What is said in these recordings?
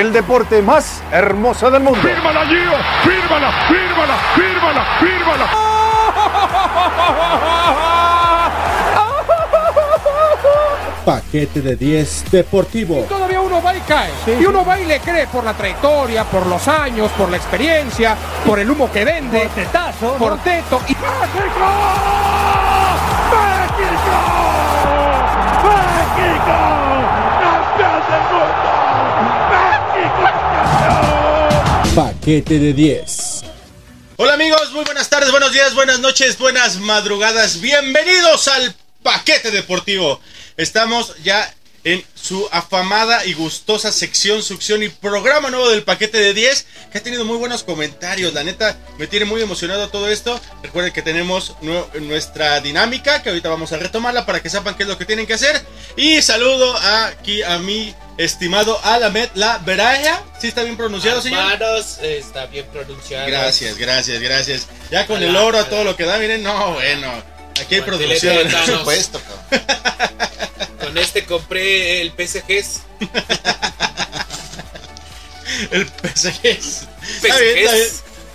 El deporte más hermoso del mundo. ¡Fírmala, Gio! ¡Fírmala! ¡Fírmala! ¡Fírmala! ¡Fírmala! Paquete de 10 Deportivo. Todavía uno va y cae. Y uno va y le cree por la trayectoria, por los años, por la experiencia, por el humo que vende. Por tetazo. Por teto. Y... ¡México! ¡México! ¡México! ¡Campeón del mundo! Paquete de 10. Hola amigos, muy buenas tardes, buenos días, buenas noches, buenas madrugadas. Bienvenidos al Paquete Deportivo. Estamos ya en su afamada y gustosa sección, succión y programa nuevo del Paquete de 10, que ha tenido muy buenos comentarios. La neta, me tiene muy emocionado todo esto. Recuerden que tenemos nu- nuestra dinámica, que ahorita vamos a retomarla para que sepan qué es lo que tienen que hacer. Y saludo aquí a mi estimado Alamed La Veraja. ¿Sí está bien pronunciado, señor? Hermanos, eh, está bien pronunciado. Gracias, gracias, gracias. Ya con el oro a todo lo que da, miren, no, bueno. Aquí hay producción. Por supuesto, Con este compré el PSGs. El PSG. Está bien, está bien.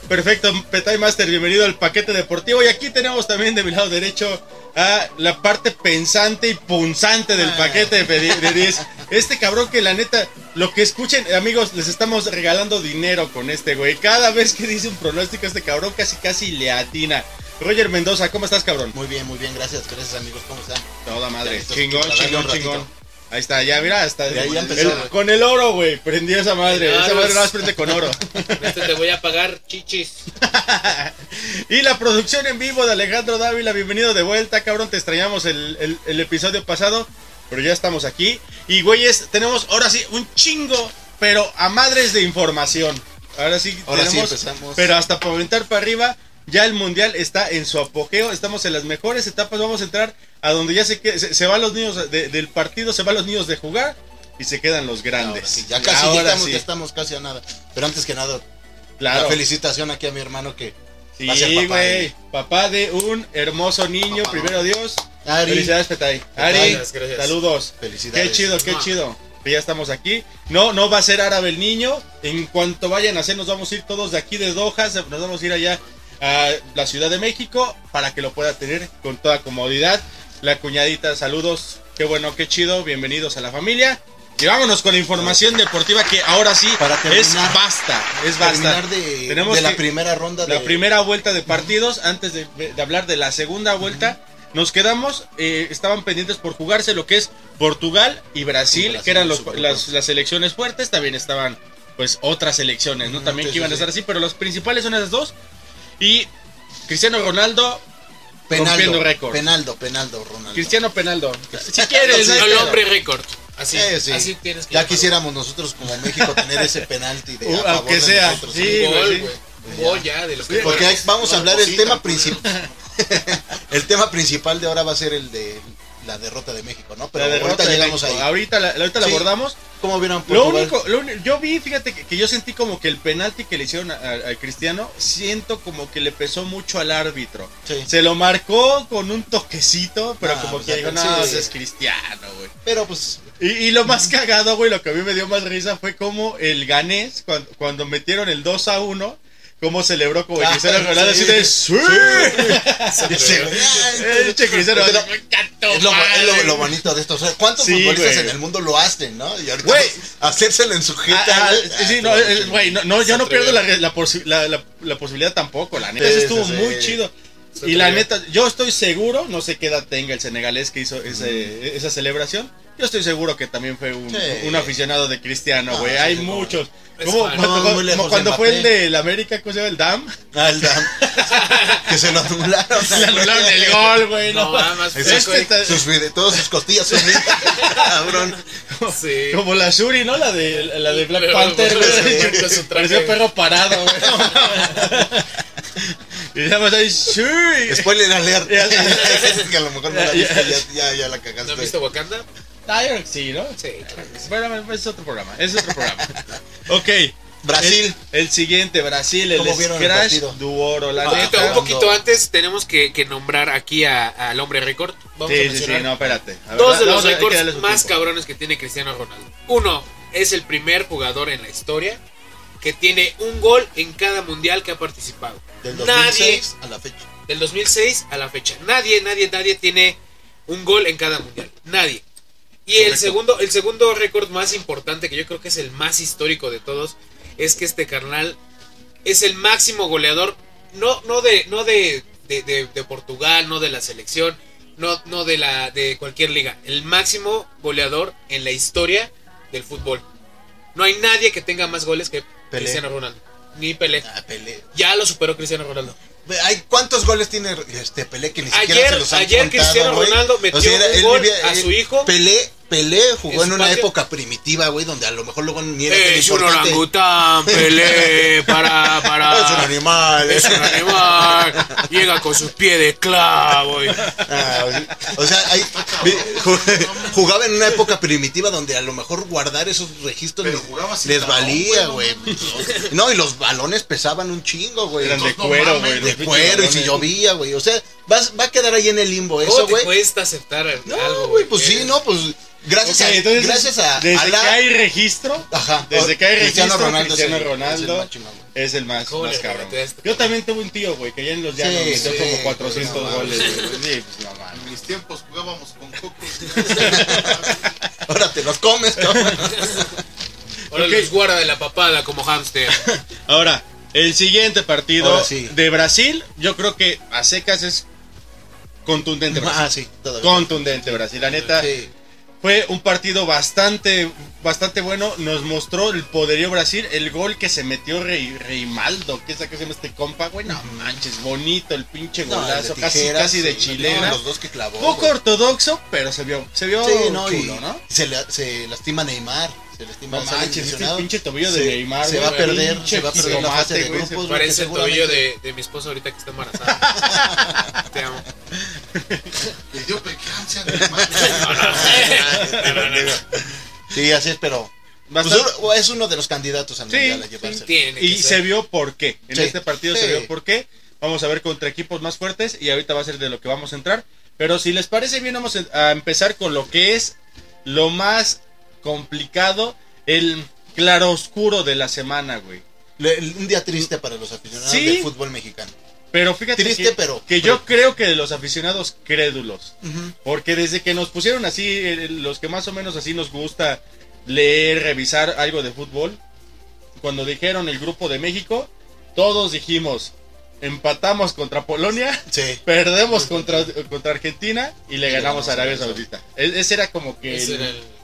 Perfecto, Petay Master, bienvenido al paquete deportivo. Y aquí tenemos también de mi lado derecho a la parte pensante y punzante del paquete de pedi- de 10. Este cabrón que la neta, lo que escuchen, amigos, les estamos regalando dinero con este güey. Cada vez que dice un pronóstico, este cabrón casi casi le atina. Roger Mendoza, ¿cómo estás, cabrón? Muy bien, muy bien, gracias, gracias amigos, ¿cómo están? Toda madre. Chingón, chingón, chingón. Ahí está, ya, mira, hasta Ya, ya empezó, el- güey. con el oro, güey. Prendió esa madre. Esa madre nada más prende con oro. Este te voy a pagar chichis. y la producción en vivo de Alejandro Dávila. Bienvenido de vuelta, cabrón. Te extrañamos el, el- el episodio pasado. Pero ya estamos aquí. Y, güeyes, tenemos ahora sí un chingo, pero a madres de información. Ahora sí Ahora sí empezamos. Pero hasta para aventar para arriba. Ya el mundial está en su apogeo. Estamos en las mejores etapas. Vamos a entrar a donde ya se, que- se, se van los niños de- del partido, se van los niños de jugar y se quedan los grandes. Ahora sí, ya casi, ya Ahora estamos, sí. ya estamos casi a nada. Pero antes que nada, Claro. la felicitación aquí a mi hermano que Sí, va a ser papá. güey. ¿eh? Papá de un hermoso niño, Papá. primero Dios. Ari. Felicidades, Petay. Ari, Gracias, gracias. saludos. Felicidades. Qué chido, qué Mua. chido. Que ya estamos aquí. No, no va a ser árabe el niño. En cuanto vayan a hacer, nos vamos a ir todos de aquí de Doha. Nos vamos a ir allá a la Ciudad de México para que lo pueda tener con toda comodidad. La cuñadita, saludos. Qué bueno, qué chido. Bienvenidos a la familia. Y vámonos con la información deportiva que ahora sí Para terminar- es basta. Es basta. De, Tenemos de la primera ronda la de primera vuelta de partidos, antes de, de hablar de la segunda vuelta, nos quedamos, eh, estaban pendientes por jugarse lo que es Portugal y Brasil, que eran los- las, las selecciones fuertes, también estaban pues otras selecciones, ¿no? También que iban a estar sí. así, pero los principales son esas dos. Y Cristiano Ronaldo, Penaldo, rompiendo récord. Penaldo, Penaldo, Ronaldo. Cristiano Penaldo. Si quieres, no hay El hombre récord. Así, Sí, sí. así tienes que Ya llamarlo. quisiéramos nosotros como México tener ese penalti de Uh, a favor aunque de sea, nosotros, sí, Un gol, güey. Gol ya de los que Porque ahí vamos a hablar del tema principal. el tema principal de ahora va a ser el de la derrota de México, ¿no? Pero ahorita llegamos México. ahí. Ahorita la, ahorita la abordamos. ¿Cómo vieron Lo único, lo uni- yo vi, fíjate que, que yo sentí como que el penalti que le hicieron a, a- a Cristiano, siento como que le pesó mucho al árbitro. Sí. Se lo marcó con un toquecito, pero Ah, como pues, que dijo, sí. no, ese es Cristiano, güey. Pero pues Y, y lo más cagado, güey, lo que a mí me dio más risa fue como el ganés, cuando, cuando metieron el 2 a 1, cómo celebró como Cristiano Ronaldo, sí. así de ¡Sí! Sí. Es lo- Es lo, bonito de esto. O sea, ¿cuántos Sí, futbolistas güey. en el mundo lo hacen, no? Y ahorita Güey. hacérselo en su jeta. Ah, ah, sí, ah, no, eh, güey, no, no, yo no pierdo la, la, posi- la- la- la posibilidad tampoco, la neta. Sí, Eso sí, estuvo sí. muy chido. Se Y la neta, yo estoy seguro, no sé qué edad tenga el senegalés que hizo ese- esa celebración. Yo estoy seguro que también fue un, Sí. un aficionado de Cristiano, Ah, güey. sí, Hay no. muchos. Como fan. cuando, No, como fue el del América, ¿cómo se llama? El DAM. Ah, el Dam. que se lo anularon. Le anularon el gol, güey. No, No, nada más Este está- Sus todas sus costillas son cabrón. Sí. Como la Shuri, ¿no? La de, la de Black Pero, Panther, güey. Parecía perro parado, güey. y llama ahí, Shuri. Spoiler alert. Que a lo mejor no la viste, ya. ya, la ¿No cagaste. has visto Wakanda? Que sí, ¿no? Sí, claro. Bueno, es otro programa, es otro programa. ok. Brasil. El, el siguiente, Brasil, el ¿Cómo vieron el Scratch partido? Duoro, la Ah, Un poquito, neta. un poquito antes tenemos que, que nombrar aquí a- al hombre récord. Vamos a Sí, sí, sí, no, espérate. A ver, dos de los récords más tiempo. cabrones que tiene Cristiano Ronaldo. Uno, es el primer jugador en la historia que tiene un gol en cada mundial que ha participado. Del Nadie 2006 a la fecha. del 2006 a la fecha. Nadie, nadie, nadie tiene un gol en cada mundial. Nadie. Y el segundo, el segundo récord más importante, que yo creo que es el más histórico de todos, es que este carnal es el máximo goleador, no, no de, no de, de, de- de Portugal, no de la selección, no, no de la de cualquier liga. El máximo goleador en la historia del fútbol. No hay nadie que tenga más goles que Pelé. Cristiano Ronaldo. Ni Pelé. Ah, Pelé. Ya lo superó Cristiano Ronaldo. Hay, ¿Cuántos goles tiene este Pelé que ni siquiera Ayer- se los han ayer contado, Cristiano? Ronaldo metió un él gol a su hijo. Pelé, Pelé jugó En una época primitiva, güey, donde a lo mejor luego ni era tan Es un orangután, Pelé, para, para. Es un animal. Es un animal. Llega con sus pies de clavo. y- Ah, o sea, hay- ju- jugaba en una época primitiva donde a lo mejor guardar esos registros Pero les, valía, güey. No, y los balones pesaban un chingo, güey. Eran de no cuero, güey. de cuero y si llovía, güey. O sea, vas- va a quedar ahí en el limbo ¿Cómo eso, te güey. cuesta aceptar No, algo? güey, pues sí, no, pues gracias a entonces, gracias a, desde a la- que hay registro, Ajá. desde que hay Cristiano registro, Ronaldo es Cristiano el- Ronaldo es el más es el más, ¿Cómo más le cabrón. regateaste, Yo también tuve un tío, güey, que ya en los llanos Sí, metió sí, como 400 no goles, mames. güey. Sí, pues no. En mis tiempos jugábamos con cocos. Ahora te los comes, cabrón. Ahora Ok. los guarda de la papada como hámster. Ahora, el siguiente partido sí. de Brasil, yo creo que a secas es contundente. Brasil. Ah, sí, todavía. Contundente Brasil, la neta. Sí. Fue un partido bastante, bastante bueno. Nos mostró el poderío Brasil. El gol que se metió Rey, Reimaldo. ¿Qué es que se llama este compa, güey? No manches, bonito el pinche No, golazo. casi, tijeras, casi de sí, chilena. los dos que clavó. Poco güey. ortodoxo, pero se vio, se vio Sí, no, y ¿no? Se, le- se lastima Neymar. Se No manches, ¿viste el lesionado. pinche tobillo de Neymar, Se va a perder, se va a perder la fase de grupos. Parece el seguramente- tobillo de, de mi esposa ahorita que está embarazada. Te amo. Le dio preeclampsia, mi hermano. Sí, así es, pero pues, es uno de los candidatos al Sí, mundial a que Y ser. se vio por qué. En Sí. este partido se vio por qué. Vamos a ver contra equipos más fuertes y ahorita va a ser de lo que vamos a entrar. Pero si les parece bien, vamos a empezar con lo que es lo más complicado, el claroscuro de la semana, güey. Le- un día triste para los aficionados Sí. del fútbol mexicano. Pero fíjate Triste, que, pero- que yo creo que de los aficionados crédulos. Porque desde que nos pusieron así, eh, los que más o menos así nos gusta leer, revisar algo de fútbol, cuando dijeron el grupo de México, todos dijimos, empatamos contra Polonia, Sí. perdemos contra, contra Argentina y le Y ganamos ganamos a Arabia Saudita. E- Ese era como que... Ese el- era el.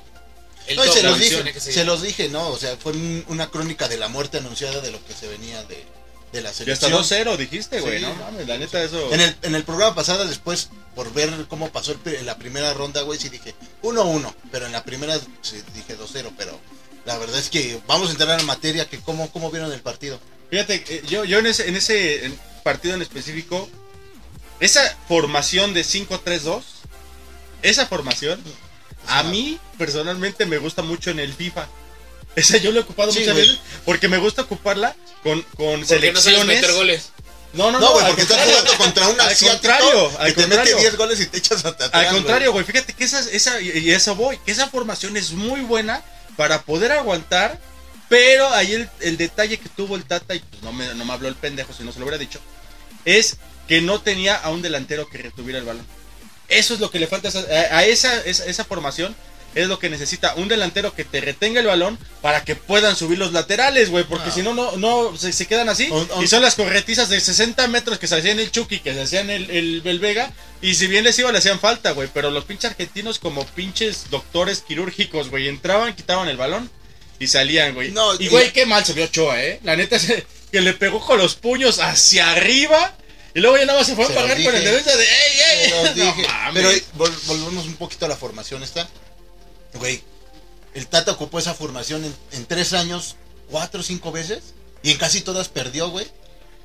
El No, se los dije, que se- se los dije, ¿no? O sea, fue un- una crónica de la muerte anunciada de lo que se venía de, de la Ya hasta selección. 2-0 dijiste, güey, Sí. no mames, la neta eso... En el, en el programa pasado, después, por ver cómo pasó el en la primera ronda, güey, sí dije 1-1, pero en la primera sí dije 2-0, pero la verdad es que vamos a entrar en la materia, que cómo, cómo vieron el partido. Fíjate, eh, yo, yo en ese, en ese en- partido en específico, esa formación de 5-3-2, esa formación, a mí personalmente me gusta mucho en el FIFA. Esa yo lo he ocupado Sí, muchas güey. veces porque me gusta ocuparla con, con Porque no sabes selecciones. meter goles. No, no, No, no, güey, porque estás jugando contra un Al contrario, que al te contrario. mete 10 goles y te echas hasta atrás. Al contrario, güey, fíjate que esa, esa, y y eso voy, que esa formación es muy buena para poder aguantar, pero ahí el, el detalle que tuvo el Tata, y pues no me, no me habló el pendejo si no se lo hubiera dicho, es que no tenía a un delantero que retuviera el balón. Eso es lo que le falta a esa, a- a esa, esa, esa formación. Es lo que necesita un delantero que te retenga el balón para que puedan subir los laterales, güey. Porque si no, no, no se, se quedan así. Y son las corretizas de 60 metros que se hacían el Chucky, que se hacían el, el, el Vega. Y si bien les iba, le hacían falta, güey. Pero los pinches argentinos, como pinches doctores quirúrgicos, güey, entraban, quitaban el balón y salían, güey. No, y, güey, qué mal se vio Ochoa, ¿eh? La neta que le pegó con los puños hacia arriba. Y luego ya nada más se fue a pagar los con el dije. defensa de ¡Ey, ey! No dije. Pero vol- volvemos un poquito a la formación esta. Güey, el Tata ocupó esa formación en, en tres años, cuatro o cinco veces. Y en casi todas perdió, güey.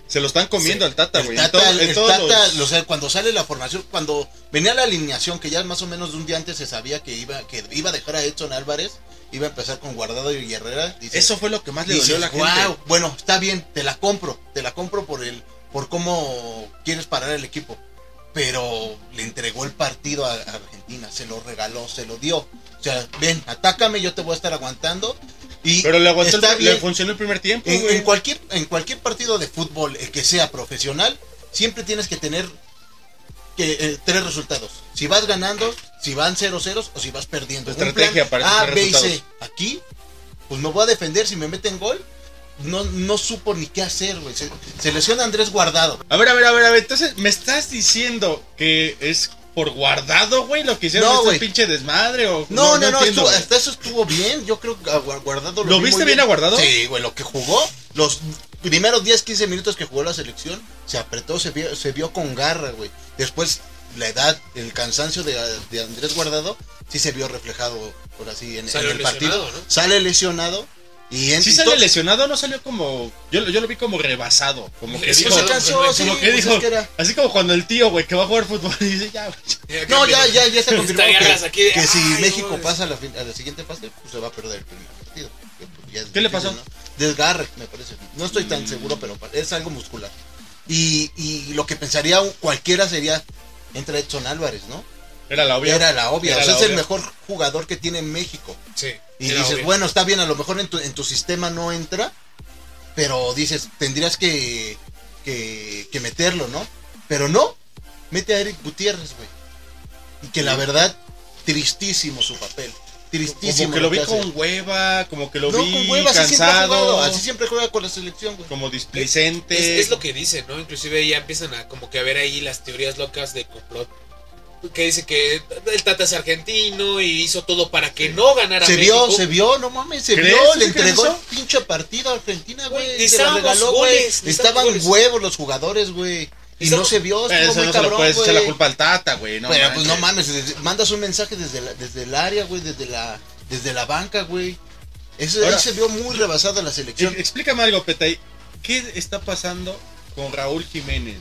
Se lo están comiendo al Tata, güey. En Tata, el en Tata, los- o sea, cuando sale la formación, cuando venía la alineación, que ya más o menos de un día antes se sabía que iba, que iba a dejar a Edson Álvarez, iba a empezar con Guardado y Herrera. dices- Eso fue lo que más le dices, dolió a la gente. "Guau, bueno, está bien, te la compro, te la compro por el, por cómo quieres parar el equipo. Pero le entregó el partido a, Argentina, se lo regaló, se lo dio. O sea, ven, atácame, yo te voy a estar aguantando. Y Pero le aguantó, está el, le funcionó el primer tiempo, En, cualquier, en cualquier partido de fútbol eh, que sea profesional, siempre tienes que tener que, eh, tres resultados. Si vas ganando, si van 0-0 o si vas perdiendo. Un Estrategia plan para A, B y C. Aquí, pues me voy a defender. Si me meten gol, no, no supo ni qué hacer, güey. Se, se lesiona Andrés Guardado. A ver, a ver, a ver, a ver. Entonces, ¿me estás diciendo que es por guardado, güey, lo que hicieron No, este pinche desmadre? O... No, no, no, entiendo, estuvo- güey. hasta eso estuvo bien. Yo creo que Guardado ¿Lo vi viste bien a Guardado? Sí, güey, lo que jugó, los primeros 10, 15 minutos que jugó la selección, se apretó, se vio, se vio con garra, güey. Después, la edad, el cansancio de, de Andrés Guardado, sí se vio reflejado, por así, en, el partido. lesionado, ¿no? Sale lesionado. Y en, Sí y sale lesionado, no salió como. Yo, lo- yo lo vi como rebasado. Como que dijo. como que pues dijo. es que era- Así como cuando el tío, güey, que va a jugar fútbol y dice, ya, güey. No, ya, ya, ya se confirmó que, aquí de, que si "Ay, México no, pasa a la, fin- a la siguiente fase, pues se va a perder el primer partido. Pues, ya ¿Qué le pasó? ¿no? Desgarre, me parece. No estoy tan seguro, pero es algo muscular. Y, y lo que pensaría cualquiera sería, entra Edson Álvarez, ¿no? Era la obvia. Era la obvia. Era o sea, es el mejor jugador que tiene México. Sí. Y era dices, obvio. bueno, está bien, a lo mejor en tu, en tu sistema no entra, pero dices, tendrías que, que, que meterlo, ¿no? Pero no, mete a Eric Gutiérrez, güey. Y que la verdad, tristísimo su papel. Tristísimo. Como que lo vi hace. con hueva, como que lo no, vi con hueva, así siempre ha jugado, cansado, así siempre juega con la selección, güey. como displicente. Es, es lo que dicen, ¿no? Inclusive ya empiezan a como que a ver ahí las teorías locas de complot. Que dice que el Tata es argentino y hizo todo para que no ganara Se México. vio, se vio, no mames, se vio, ¿Sí le entregó el pinche partido a Argentina, Güey. Se regaló, goles, güey. Estaban goles. huevos los jugadores, güey. Y no se vio, Pero estuvo eso muy no se lo cabrón, puedes echar la culpa al Tata, güey. No, Pero pues no mames, mandas un mensaje desde, la- desde el área, güey, desde la, desde la banca, güey. Eso, Ahora- ahí se vio muy rebasada la selección. Ex- Explícame algo, Petay. ¿Qué está pasando con Raúl Jiménez?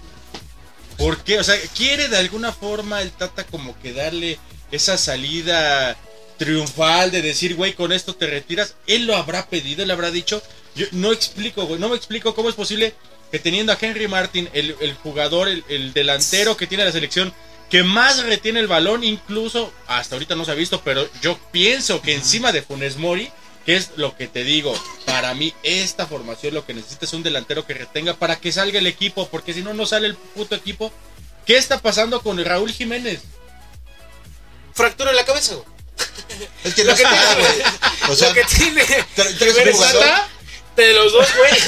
¿Por qué? O sea, ¿quiere de alguna forma el Tata como que darle esa salida triunfal de decir, güey, con esto te retiras? Él lo habrá pedido, él habrá dicho. Yo no explico, güey, no me explico cómo es posible que teniendo a Henry Martin, el, el jugador, el, el delantero que tiene la selección, que más retiene el balón, incluso hasta ahorita no se ha visto, pero yo pienso que encima de Funes Mori, que es lo que te digo, para mí esta formación lo que necesita es un delantero que retenga para que salga el equipo, porque si no, no sale el puto equipo. ¿Qué está pasando con Raúl Jiménez? Fractura en la cabeza, güey. Es que Lo no que está, tiene, güey. O sea, lo que tiene. está de los dos güeyes.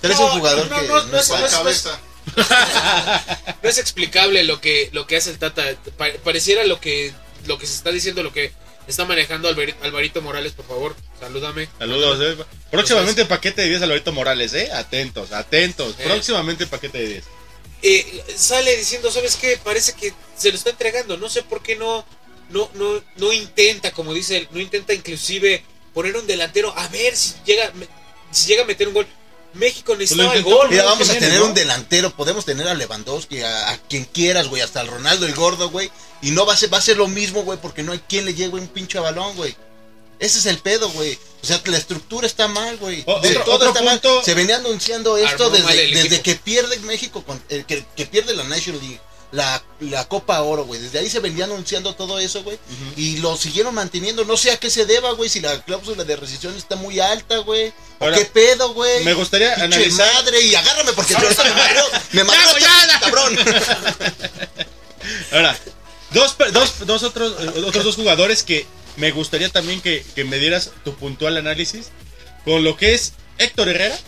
traes No, un jugador no, que. no, no es- ¿Cuál no es- cabeza? No es explicable lo que, lo que hace el Tata. Pa- pareciera lo que, lo que se está diciendo, lo que está manejando Alvari- Alvarito Morales, por favor. Salúdame. Saludos. eh. Próximamente paquete de 10 Alvarito Morales, ¿eh? Atentos, atentos. Eh. Próximamente paquete de 10. Eh, sale diciendo, ¿sabes qué? Parece que se lo está entregando. No sé por qué no, no, no, no intenta, como dice él, no intenta inclusive poner un delantero a ver si llega, si llega a meter un gol. México necesitaba el gol. Mira, vamos a tener ¿no? un delantero, podemos tener a Lewandowski, a, a quien quieras, güey, hasta al Ronaldo el gordo, güey. Y no va a ser, va a ser lo mismo, güey, porque no hay quien le llegue un pinche balón, güey. Ese es el pedo, güey. O sea, la estructura está mal, güey. O- De otro- todo otro está punto- mal. Se venía anunciando esto desde, que pierde México, con, eh, que, que pierde la National League, la, la Copa Oro, güey. Desde ahí se venía anunciando todo eso, güey. Y lo siguieron manteniendo. No sé a qué se deba, güey, si la cláusula de rescisión está muy alta, güey. ¿O Ahora, qué pedo, güey? me gustaría Pinche analizar- madre, y agárrame porque ahorita me madreó, me ya. cabrón. Ahora, dos, dos, dos otros, otros dos jugadores que me gustaría también que, que me dieras tu puntual análisis con lo que es Héctor Herrera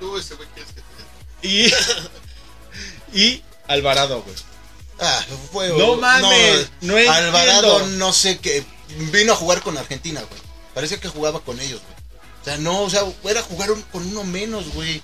Tú, ese güey, quieres que te y, y Alvarado, güey. Ah, fue, No mames, no Alvarado, no sé qué. Vino a jugar con Argentina, güey. Parece que jugaba con ellos, güey. O sea, no, o sea, era jugar un- con uno menos, güey.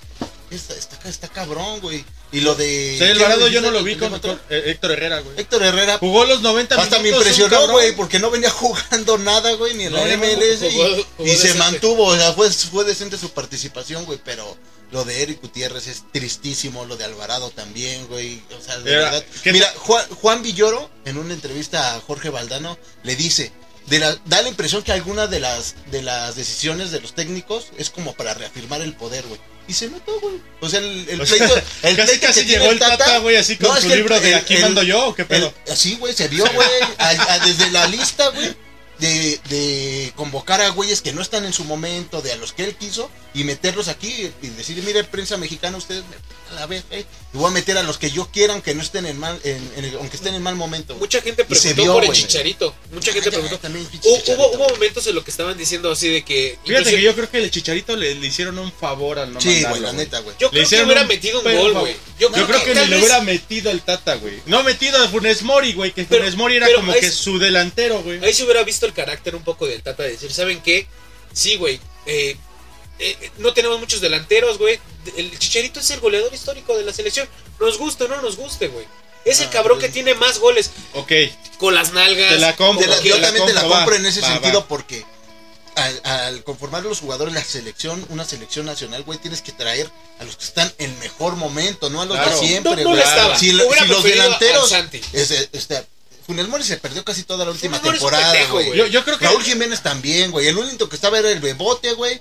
Está, está, está cabrón, güey. Y lo de. O sea, Alvarado yo no lo ¿qué vi con, eh, Héctor Herrera, güey. Héctor Herrera. Jugó los 90 Hasta me minutos, un impresionó, cabrón. güey, porque no venía jugando nada, güey, ni en No, la MLS. y- jugó- y jugó se mantuvo, o sea, fue, fue decente su participación, güey, pero lo de Eric Gutiérrez es tristísimo, lo de Alvarado también, güey. O sea, de Era- verdad. ¿qué Mira, Juan, Juan Villoro, en una entrevista a Jorge Valdano, le dice. De la- da la impresión que alguna de las de las decisiones de los técnicos es como para reafirmar el poder, güey. Y se notó, güey. O sea, el, el pleito, el casi- pleito casi que llegó el Tata, güey, así con su el- libro de Aquí el- mando yo, ¿o qué pedo? así, güey, se vio, güey. desde la lista, güey. De, convocar a güeyes que no están en su momento, de a los que él quiso, y meterlos aquí y decir, mire, prensa mexicana, ustedes me a ver, eh, y voy a meter a los que yo quiera, aunque no estén en mal, en, en el- aunque estén en mal momento. güey". Mucha gente preguntó vio, por el chicharito. Mucha gente ya, preguntó. también, Hubo, Chicharito, hubo, momentos en los que estaban diciendo así de que. Fíjate que yo creo que el Chicharito le, le hicieron un favor al no Sí, güey, mandarlo, la neta, güey. Yo Le creo que hicieron hubiera un metido un gol, güey. Yo, creo que, ni le vez- hubiera metido el Tata, güey. No metido a Funes Mori, güey, que Pero- Funes Mori era como ahí que su delantero, güey. Ahí se hubiera visto el carácter un poco del Tata de decir, ¿saben qué? Sí, güey. eh, eh, no tenemos muchos delanteros, güey. El Chicharito es el goleador histórico de la selección. Nos guste o no nos guste, güey. Es el Ah, cabrón que tiene más goles Ok, con las nalgas. Te la compro. Te la- yo la también te la compro, va, en ese va, sentido va. porque al, al conformar los jugadores la selección, una selección nacional, güey, tienes que traer a los que están en mejor momento, no a los Claro. de siempre, No- no güey. Si, los delanteros, es- este, Funes Mori se perdió casi toda la última temporada, pendejo, güey. güey. Yo, yo creo que Raúl Jiménez también, güey. El único que estaba era el Bebote, güey.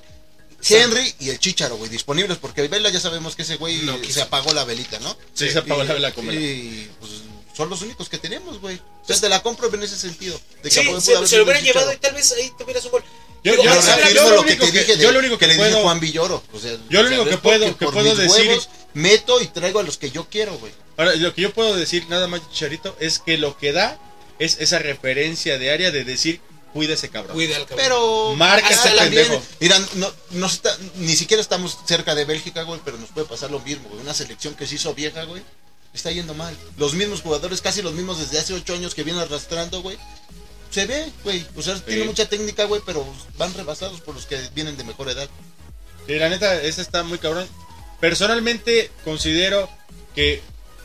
Henry y el Chicharo, güey, disponibles, porque Vela ya sabemos que ese güey No se apagó la velita, ¿no? Sí, se apagó Y- la vela con vela. Y pues son los únicos que tenemos, güey. O sea, te la compro en ese sentido. De que Sí, se, lo sido hubiera el Chicharo. llevado y tal vez ahí tuvieras un gol. Yo- yo- lo lo que único te que- dije de, yo lo único que le dije puedo- Juan Villoro. O sea, Yo lo único que puedo- que puedo decir- huevos meto y traigo a los que yo quiero, güey. Ahora, lo que yo puedo decir nada más, Chicharito, es que lo que da es esa referencia de área de decir, cuida ese cabrón. Cuida al cabrón. Pero Marca hasta ese también, pendejo. mira, no, no está, ni siquiera estamos cerca de Bélgica, güey, pero nos puede pasar lo mismo, güey. Una selección que se hizo vieja, güey, está yendo mal. Los mismos jugadores, casi los mismos desde hace ocho años que vienen arrastrando, güey. Se ve, güey. O sea, tiene mucha técnica, güey, pero van rebasados por los que vienen de mejor edad. Y la neta, ese está muy cabrón. Personalmente considero que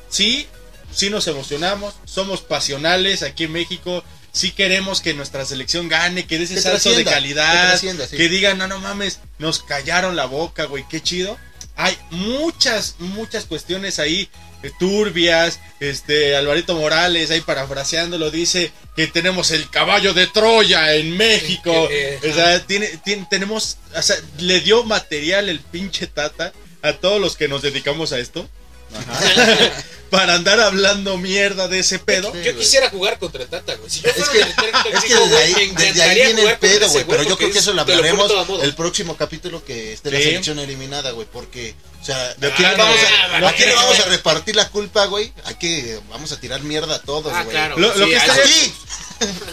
sí, sí nos emocionamos, somos pasionales aquí en México, sí queremos que nuestra selección gane, que dé ese Que salto de que calidad, sí. que digan, no, no mames, nos callaron la boca, güey, qué chido. Hay muchas, muchas cuestiones ahí eh, turbias, este, Alvarito Morales ahí parafraseándolo dice que tenemos el caballo de Troya en México, Eh, o sea, tiene, tiene- tenemos, o sea, le dio material el pinche Tata a todos los que nos dedicamos a esto. para andar hablando mierda de ese pedo. Yo quisiera jugar contra el Tata, güey. Si yo Es que, director es que desde güey, ahí, me desde ahí viene el pedo, güey. Pero yo creo que es- eso lo hablaremos el próximo capítulo que esté la Sí. selección eliminada, güey. Porque, o sea, De ¿a quién, le plano, vamos ah, a, no ¿a quién le creo. vamos a repartir la culpa, güey? Hay que, vamos a tirar mierda a todos, Ah, güey. claro. Lo- lo sí, que está- Aquí.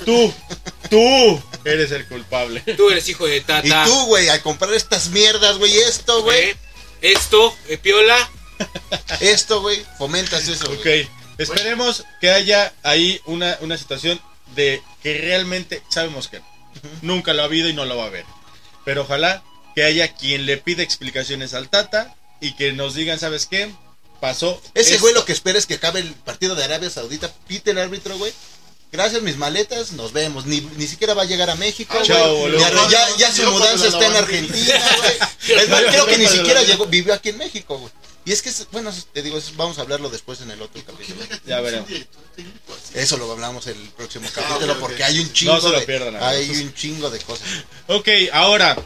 Tú, tú eres el culpable. Tú eres hijo de Tata. Y tú, güey, al comprar estas mierdas, güey, esto, güey, Eh, Esto, eh, Piola. esto, güey, fomentas eso, Ok, esperemos que haya ahí una, una situación de que realmente sabemos que no. nunca lo ha habido y no lo va a haber. Pero ojalá que haya quien le pida explicaciones al Tata y que nos digan, ¿sabes qué? Pasó. Ese esto". güey lo que espera es que acabe el partido de Arabia Saudita, pite el árbitro, güey. Gracias, mis maletas, nos vemos. Ni, ni siquiera va a llegar a México, güey. Chao, boludo. Ya, ya, ya su mudanza está en. Argentina, güey. Es más, creo que ni siquiera llegó, vivió aquí en México, güey. Y es que, es- bueno, te digo, vamos a hablarlo después en el otro capítulo. Ya veremos. Eso lo hablamos el próximo capítulo porque hay un chingo No se lo pierdan, hay un chingo de cosas. Ok, ahora,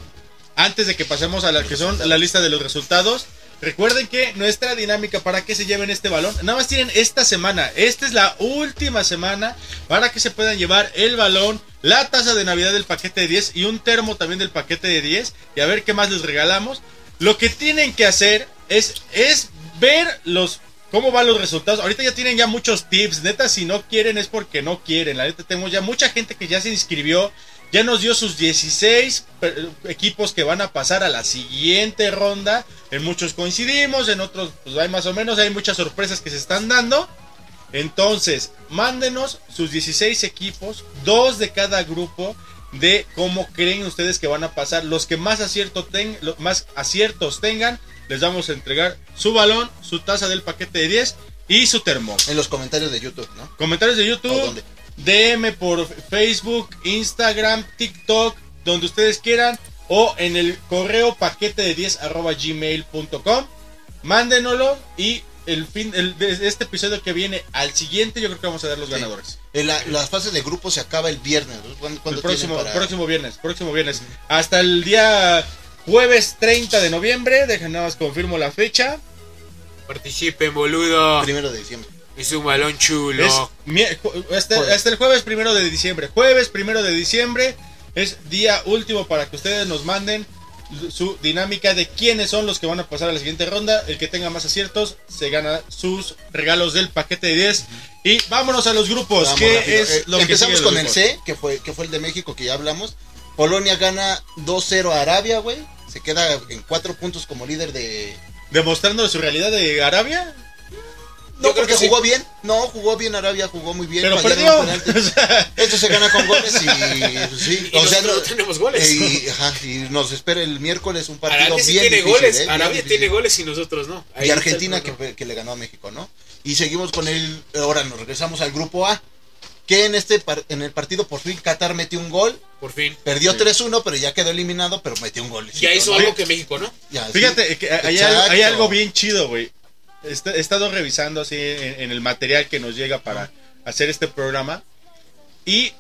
antes de que pasemos a la que son la lista de los resultados, recuerden que nuestra dinámica para que se lleven este balón, nada más tienen esta semana, esta es la última semana para que se puedan llevar el balón, la taza de Navidad del paquete de 10 y un termo también del paquete de 10 y a ver qué más les regalamos. Lo que tienen que hacer es, es ver los cómo van los resultados. Ahorita ya tienen ya muchos tips. Neta, si no quieren es porque no quieren. La neta, tenemos ya mucha gente que ya se inscribió. Ya nos dio sus 16 per- equipos que van a pasar a la siguiente ronda. En muchos coincidimos, en otros pues hay más o menos. Hay muchas sorpresas que se están dando. Entonces, mándenos sus 16 equipos, dos de cada grupo, de cómo creen ustedes que van a pasar. Los que más, acierto ten- más aciertos tengan, les vamos a entregar su balón, su taza del paquete de 10 y su termo. En los comentarios de YouTube, ¿no? Comentarios de ¿O YouTube? DM por Facebook, Instagram, TikTok, donde ustedes quieran, o en el correo paquete de 10 arroba gmail.com. Mándenoslo y el fin el, de este episodio que viene al siguiente, yo creo que vamos a dar los Sí. ganadores. En la, las fases de grupo se acaba el viernes. ¿no? ¿Cuándo, El próximo, para- próximo viernes, próximo viernes. Hasta el día jueves 30 de noviembre, dejen nada más confirmo la fecha. Participen, boludo. Primero de diciembre. Es un balón chulo. Es mie- ju- hasta, hasta el jueves primero de diciembre. Jueves primero de diciembre es día último para que ustedes nos manden su dinámica de quiénes son los que van a pasar a la siguiente ronda. El que tenga más aciertos se gana sus regalos del paquete de 10. Y vámonos a los grupos. Vamos ¿Qué rápido. es Eh, lo que empezamos sigue con el C, que fue, que fue el de México, que ya hablamos. Polonia gana 2-0 a Arabia, güey. Se queda en cuatro puntos como líder de... Demostrando su realidad de Arabia. No, Yo creo porque sí. jugó bien. No, jugó bien Arabia, jugó muy bien. Pero perdió. O sea, Esto se gana con goles y pues, sí, Y nosotros no tenemos goles. Y, ajá, y nos espera el miércoles un partido Arabia sí bien tiene difícil, goles. ¿eh? Bien Arabia tiene goles y nosotros no. Ahí Y Argentina que, le ganó a México, ¿no? Y seguimos con el ahora nos regresamos al grupo A, que en este par- en el partido por fin Qatar metió un gol, Por fin. perdió 3-1, pero ya quedó eliminado, pero metió un gol. Ya hizo algo que México, ¿no? Fíjate que hay, algo bien chido, güey. He estado revisando así en, en el material que nos llega para hacer este programa. Y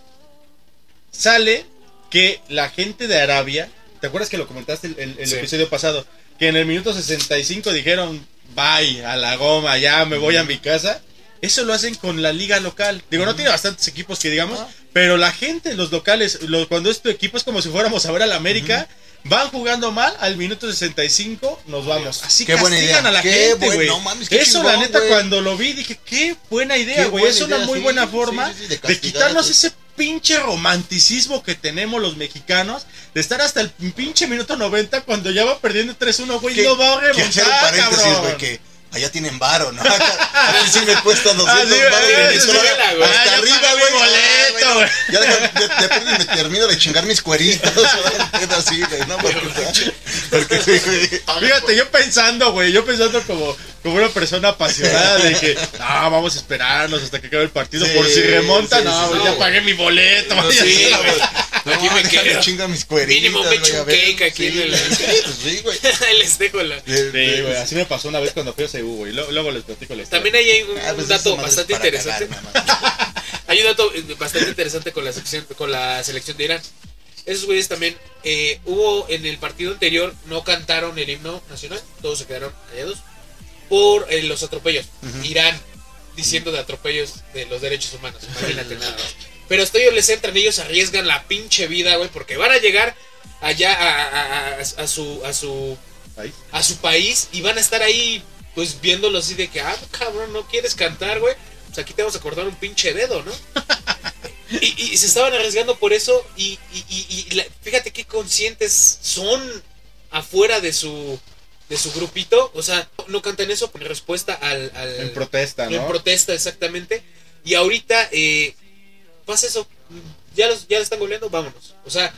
sale que la gente de Arabia, ¿te acuerdas que lo comentaste el, el- el Sí. episodio pasado? Que en el minuto 65 dijeron, bye, a la goma, ya me voy a mi casa. Eso lo hacen con la liga local. Digo, no tiene bastantes equipos que digamos, Ah. pero la gente, los locales, lo- cuando es tu equipo es como si fuéramos a ver al América. Van jugando mal, al minuto 65 nos vamos. Así buena castigan a la Qué gente, güey. no Eso, chingón, la neta, cuando lo vi, dije, qué buena idea, güey. Es una muy sí, buena sí, forma sí, de quitarnos ese pinche romanticismo que tenemos los mexicanos, de estar hasta el pinche minuto 90 cuando ya va perdiendo 3-1, güey. Que- No va a que remontar, cabrón. que allá tienen varo, ¿no? A mí sí me cuesta 200 Ah, sí, varos eh, en Venezuela, sí, güey. ah, Hasta ya arriba, pagué mi güey. boleto, Ah, güey. Ya de, de, de pronto me termino de chingar mis cueritos. así, güey, ¿no? Porque, porque sí, güey. Fíjate, yo pensando, güey, yo pensando como, como una persona apasionada de que, no, vamos a esperarnos hasta que acabe el partido Sí, por si remonta. sí, no, sí, güey, no, ya güey. pagué mi boleto. Sí, sabes. Güey. Aquí No, me quedo. chinga mis cueritos. Mínimo me echo un cake aquí en el- Sí, pues sí, güey. Ahí les dejo la. Sí, güey, así me pasó una vez cuando fui a Ceú, güey. Luego, luego les platico la historia. También ahí hay un, Ah, pues un dato bastante interesante. mamá. Hay un dato eh, bastante interesante con la sección, con la selección de Irán. Esos güeyes también eh, hubo en el partido anterior no cantaron el himno nacional, todos se quedaron callados por eh, los atropellos. Irán diciendo de atropellos de los derechos humanos, imagínate nada más. Pero hasta ellos les entran, ellos arriesgan la pinche vida, güey, porque van a llegar allá a, a- a- a su a su Ahí. a su país y van a estar ahí pues viéndolo así de que, ah, cabrón, no quieres cantar, güey. Pues aquí te vamos a cortar un pinche dedo, ¿no? y, y se estaban arriesgando por eso y, y- y- y la- fíjate qué conscientes son afuera de su de su grupito, o sea, no cantan eso por respuesta al, al- En protesta, en ¿no? protesta exactamente y ahorita eh, pasa eso, ya los ya le están goleando, vámonos. O sea,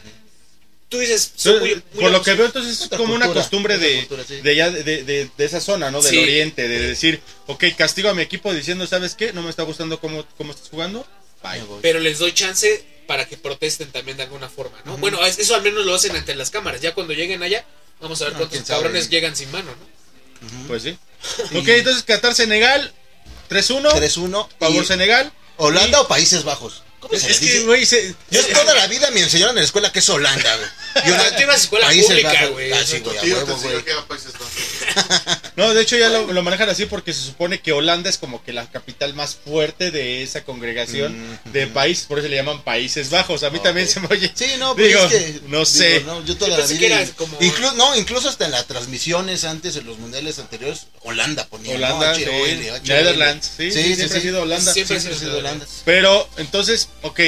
tú dices, son muy- Entonces, muy por lo que veo, entonces es como una costumbre de, cultura, sí. de, allá, de, de- de esa zona, ¿no? Del Sí. oriente, de decir, ok, castigo a mi equipo diciendo, ¿sabes qué? No me está gustando cómo, cómo estás jugando. Bye. Pero les doy chance para que protesten también de alguna forma, ¿no? Bueno, es- eso al menos lo hacen ante las cámaras. Ya cuando lleguen allá, vamos a ver Ah, cuántos sabe. cabrones llegan sin mano, ¿no? Pues sí. Ok, entonces Qatar-Senegal, 3-1. 3-1. Favor y Senegal. ¿Holanda o Países Bajos? ¿Cómo Es, se es que, güey, se- Yo toda la vida me enseñaron en la escuela que es Holanda, güey. Y Pero tú ibas a escuela pública, güey. Ah, sí, güey, a huevo, güey. No, de hecho ya lo, lo manejan así porque se supone que Holanda es como que la capital más fuerte de esa congregación Mm, de países, por eso le llaman Países Bajos. A mí también se me oye. Sí, no, pero Digo, es que. no sé. no, yo toda Yo la pensé vida. que era como- inclu- no, incluso hasta en las transmisiones antes, en los mundiales anteriores, Holanda ponía. Holanda. Netherlands, sí, sí, sí, sí, siempre ha sido Holanda. Siempre ha sido Holanda. Pero, entonces, ok.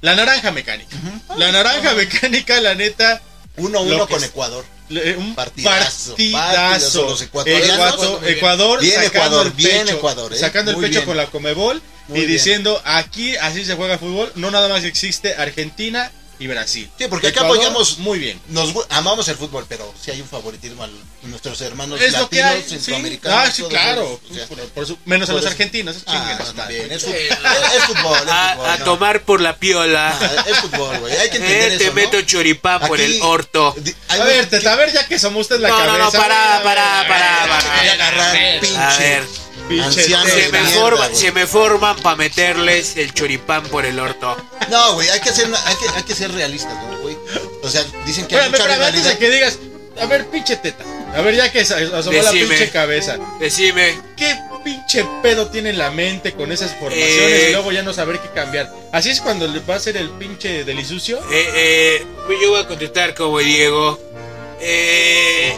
La naranja mecánica. La naranja mecánica, la neta, 1-1 Lo que con es- Ecuador. le- un Partidazo, partidazo. partidazo, los ecuatorianos. Ecuador, bien. Ecuador Bien sacando Ecuador, el bien pecho, Ecuador, ¿eh? sacando el pecho con la Comebol Muy y bien. diciendo aquí así se juega fútbol. No nada más existe Argentina y Brasil. Sí, porque acá Ecuador, apoyamos- muy bien. Nos amamos el fútbol, pero sí hay un favoritismo a nuestros hermanos Es lo que hay. latinos, sí. centroamericanos. Ah, sí, todos claro. sea, Por- por su- menos a por los eso- argentinos. esos Ah, a no, madre. también, es, fútbol, no. es fútbol, es fútbol, no. por la piola. Ah, es fútbol, güey. Hay que entender Eh, te eso, meto ¿no? choripán por Aquí- el orto. A ver, teta, a ver, ya que somos usted la No, no, cabeza. no, pará, a ver, pará, a ver, pará, a ver, pará. Quería agarrar a pinche A ver. Se me, mierda, forma- güey. se me forman para meterles el choripán por el orto. No, güey, hay que ser, hay que, hay que ser realistas, ¿no, güey? O sea, dicen que hay Espérame, mucha espérame, antes de que digas, a ver, pinche teta. A ver, ya que asomó la pinche cabeza. Decime, ¿Qué pinche pedo tiene en la mente con esas formaciones Eh. y luego ya no saber qué cambiar. Así es cuando le va a ser el pinche delisucio. Eh, eh, pues yo voy a contestar como Diego. Eh,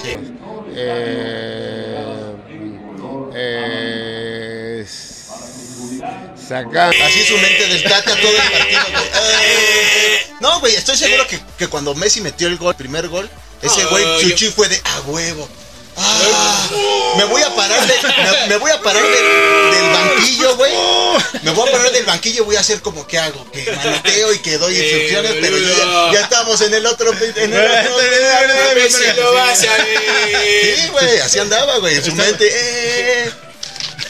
Así su mente desgata todo el partido, güey. Eh, No, güey, estoy seguro que, que cuando Messi metió el gol, el primer gol, ese güey, su yo- chi fue de a huevo. Ah, me voy a parar, de- me, me voy a parar del, del banquillo, güey. Me voy a parar del banquillo y voy a hacer como que hago, que manoteo y que doy Eh, instrucciones, pero ya, estamos en el otro. En el otro sí, güey, así andaba, güey, en su mente. Eh,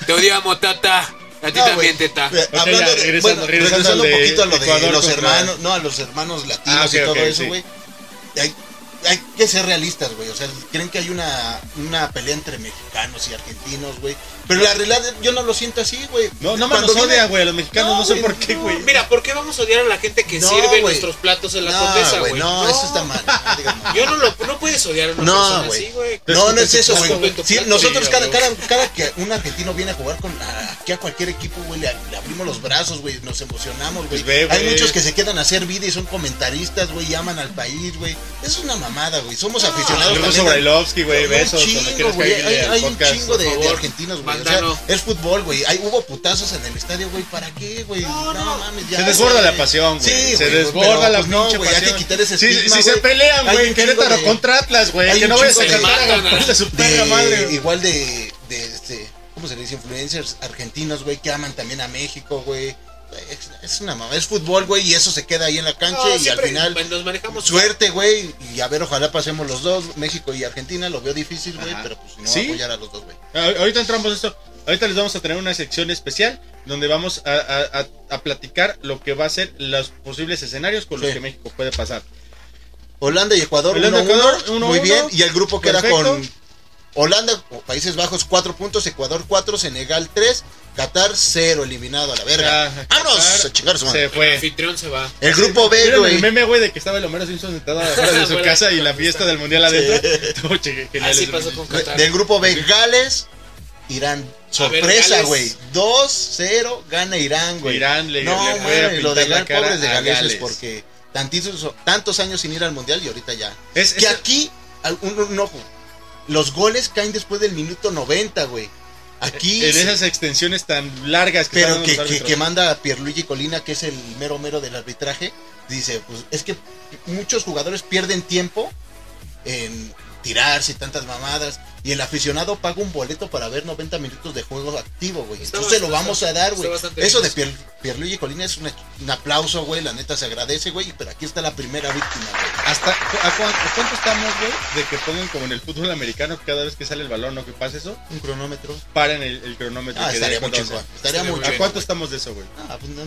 Te odiamos, Tata. A ti No, también. Teta. Eh, Hablando ya, de, regresando- bueno, regresando un poquito a lo de Ecuador los hermanos, no, a los hermanos latinos Ah, y todo eso, güey. Hay que ser realistas, güey. O sea, creen que hay una, una pelea entre mexicanos y argentinos, güey. Pero la realidad, yo no lo siento así, güey. No, no me los odia, güey, a los mexicanos, no, No, sé por qué, no. güey. Mira, ¿por qué vamos a odiar a la gente que No, sirve nuestros platos en la No, condesa, güey, no, eso está mal. No, no. Yo no lo no puedes odiar a una No, persona güey. así, güey. No, no es eso, güey. Sí, nosotros cada, cada, cada que un argentino viene a jugar con a- aquí a cualquier equipo, güey, le, le abrimos los brazos, güey, nos emocionamos, güey. Pues Hay muchos que se quedan a hacer vida y son comentaristas, güey, y aman al país, güey. Es una mamada, güey. Somos aficionados Luego. Brailovsky, güey, Hay besos, Un cuando chingo, Hay, un de, argentinos, güey. O sea, es fútbol, güey. Hay, hubo putazos en el estadio, güey. ¿Para qué, güey? No, mames, ya. Se desborda güey. la pasión, güey. Sí, se güey, desborda pero, la pues, no, güey, hay que quitar ese Si- estigma, si, se pelean, güey, un Querétaro de- contra Atlas, güey. hay Que no vayas a cantar a su perra madre, igual de, de este, ¿cómo se le dice? Influencers argentinos, güey, que aman también a México, güey. Es, una mamá, es fútbol, güey, y eso se queda ahí en la cancha No, y al final nos manejamos suerte, güey, y a ver, ojalá pasemos los dos, México y Argentina, lo veo difícil, güey, pero pues no ¿Sí? apoyar a los dos, güey. Ah, Ahorita entramos esto. Ahorita les vamos a tener una sección especial donde vamos a, a- a- a platicar lo que va a ser los posibles escenarios con los que México puede pasar. Holanda y Ecuador, Holanda, 1-1, Ecuador, uno, muy uno. bien, y el grupo queda Perfecto. con Holanda, o Países Bajos 4 puntos, Ecuador 4, Senegal 3, Qatar 0, eliminado a la verga. ¡Vámonos! A chingar a su Se madre. El fue. anfitrión se va. El grupo B, ¿Vieron güey. el meme, güey, de que estaba el Homero Simpson sentado afuera de su casa y la fiesta esta- del mundial adentro? Así pasó con Qatar. Del grupo B, Gales, Irán. A Sorpresa, güey. 2-0 gana Irán, güey. Irán le- no, le fue a mames, lo de Gales, pobres de a galeses, Gales. porque tantitos, tantos años sin ir al mundial y ahorita ya. Es- que es- aquí, un ojo, los goles caen después del minuto 90, güey. Aquí. En esas extensiones tan largas que Pero que, que, que manda a Pierluigi Colina, que es el mero mero del arbitraje, dice, pues es que muchos jugadores pierden tiempo en tirarse y tantas mamadas, y el aficionado paga un boleto para ver 90 minutos de juego activo, güey. Entonces lo vamos a dar, güey. Eso de. Pier, Pierluigi Colina es una- un aplauso, güey, la neta se agradece, güey, pero aquí está la primera víctima, güey. ¿Hasta a cuánto, a cuánto estamos, güey? De que pongan como en el fútbol americano, que cada vez que sale el balón o que pase eso, Un cronómetro. paren el, el cronómetro. Ah, que estaría muy chingón. hace. Estaría muy. ¿A cuánto estamos de eso, güey? Ah, pues no.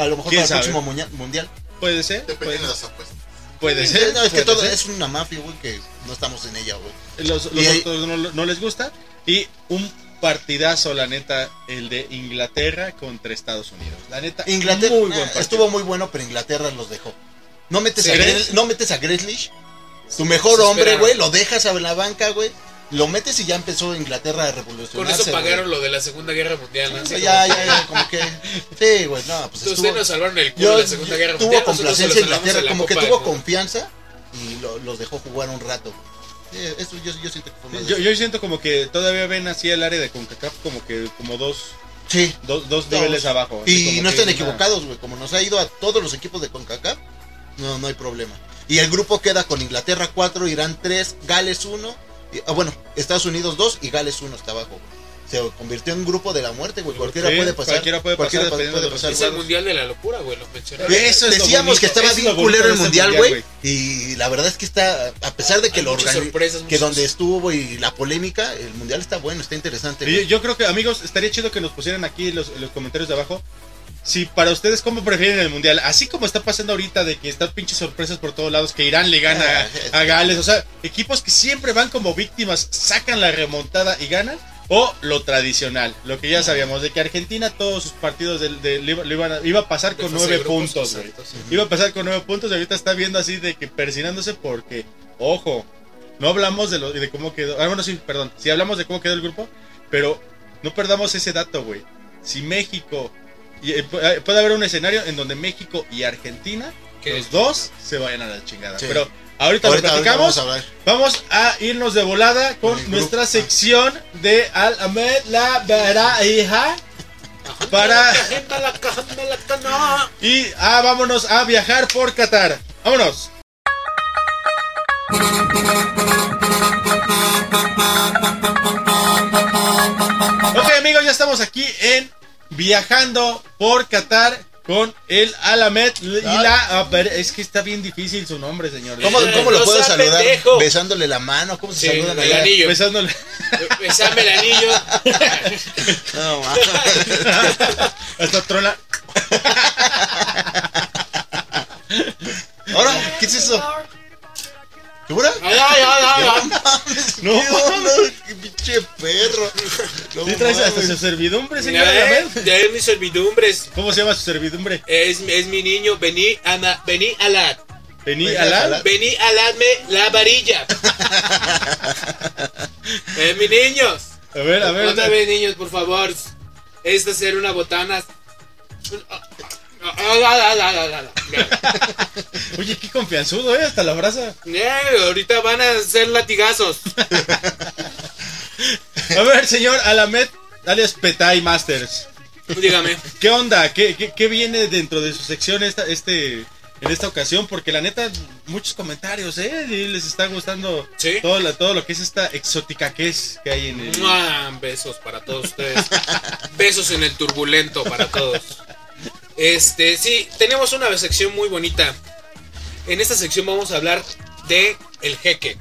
A lo mejor ¿Quién para el próximo mundial. Puede ser, Depende puede, de las apuestas. Puede ser. No, es que puede todo ser. es una mafia, güey, que no estamos en ella, güey. Los, otros no, no les gusta. Y un partidazo, la neta, el de Inglaterra contra Estados Unidos. La neta, Inglaterra muy buen ah, partido. estuvo muy bueno, pero Inglaterra los dejó. No metes, ¿Sí a, crees? Gre- no metes a Grealish, tu mejor hombre, güey, lo dejas a la banca, güey. Lo metes y ya empezó Inglaterra a Con revolucionarse. eso pagaron lo de la Segunda Guerra Mundial. como- ya, ya, como que. Sí, güey, no, pues Ustedes estuvo. nos salvaron el culo Yo, de la Segunda Guerra tuvo Mundial. se complacencia Inglaterra, la como que tuvo confianza y lo- los dejó jugar un rato. eso yo, yo siento que Yo, yo siento como que todavía ven así el área de CONCACAF como que como dos, Sí. dos, dos Dos. niveles abajo. Y como no están equivocados, güey. Como nos ha ido a todos los equipos de CONCACAF, no, no hay problema. Y el grupo queda con Inglaterra 4, Irán 3, Gales 1. Y- ah, bueno, Estados Unidos 2 y Gales 1 está abajo. güey. Se convirtió en un grupo de la muerte, güey. Cualquiera Sí, puede pasar. cualquiera puede pasar pa- dependiendo de los Es el. Mundial de la Locura, güey, lo mencioné. Eso es lo Decíamos que estaba bien culero el mundial, güey. Y la verdad es que está, a pesar de que Hay lo muchas organi- sorpresas, que muchas donde estuvo y la polémica, el mundial está bueno, está interesante. Y yo, yo creo que, amigos, estaría chido que nos pusieran aquí los, los comentarios de abajo. Si para ustedes, ¿cómo prefieren el mundial? Así como está pasando ahorita de que están pinches sorpresas por todos lados, que Irán le gana Ah, a, a Gales, o sea, equipos que siempre van como víctimas, sacan la remontada y ganan. O lo tradicional, lo que ya sabíamos, de que Argentina todos sus partidos le iban a- iba a pasar De con de nueve puntos, güey. Iba a pasar con nueve puntos y ahorita está viendo así de que persinándose porque, ojo, no hablamos de, lo, de cómo quedó. Ah, bueno, sí, perdón. Sí hablamos de cómo quedó el grupo, pero no perdamos ese dato, güey. Si México, y, eh, eh, puede haber un escenario en donde México y Argentina, ¿Qué? los dos, se vayan a la chingada. Sí. Pero ahorita, Ahorita, lo ahorita platicamos. vamos a hablar. Vamos a irnos de volada con Con el grupo. nuestra sección de Al Ahmed la Vera hija. Para. Y ah, vámonos a viajar por Qatar. Vámonos. Ok amigos, ya estamos aquí en Viajando por Qatar con el Alamed y la... a ver, es que está bien difícil su nombre, señor. ¿Cómo, Eh, cómo lo no puedo saludar? pendejo. Besándole la mano. ¿Cómo se Sí, saludan el allá? anillo. Besándole. Besame el anillo. No, mames. Hasta trola. Ahora, ¿qué es eso? ¿Segura? Ay, ay, ay, ay. No, mames, qué pinche perro. No ¿Sí traes hasta su servidumbre, señor Ya, Alamed? eh, ya es mis servidumbres. ¿Cómo se llama su servidumbre? Es, es mi niño. Vení, ama, vení, alad. Vení. Alá. Vení, aladme la varilla. eh, mis niños. A ver, a ver. Otra vez, niños, por favor. Esta será una botana. Oye, qué confianzudo, ¿eh? Hasta la brasa. Eh, ahorita van a ser latigazos. A ver, señor Alamed, alias Petay Masters. Dígame. ¿Qué onda? ¿Qué, qué, qué viene dentro de su sección esta, este, en esta ocasión? Porque la neta, muchos comentarios, ¿eh? Y les está gustando Sí. todo, la- todo lo que es esta exótica que es que hay en el... Mua, Besos para todos ustedes. Besos en el turbulento para todos. Este, sí, tenemos una sección muy bonita. En esta sección vamos a hablar de el jeque.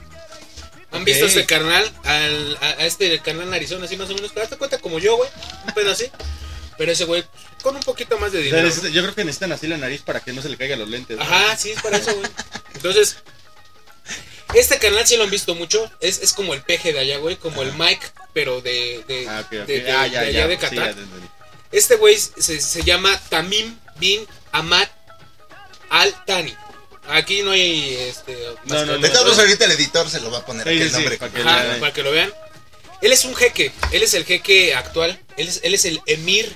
¿Han visto este carnal? Al, a, a este carnal narizón, así más o menos. Hazte cuenta como yo, güey. Un pedo así. Pero ese güey, con un poquito más de O sea, dinero. yo creo que necesitan así la nariz para que no se le caigan los lentes. ¿no? Ajá, sí, es para eso, güey. Entonces, este canal sí lo han visto mucho. Es, es como el peje de allá, güey. Como el Mike, pero de, de, Ah, de- de- ah, ya, de ya. allá de Qatar. Este güey se, se llama Tamim bin Ahmad Al Thani. Aquí no hay este. más No, no, no. De todos modos, ahorita el editor se lo va a poner Sí, aquí sí, el sí, nombre. para que Ajá, la- para que lo vean. Él es un jeque. Él es el jeque actual. Él es, él es el emir.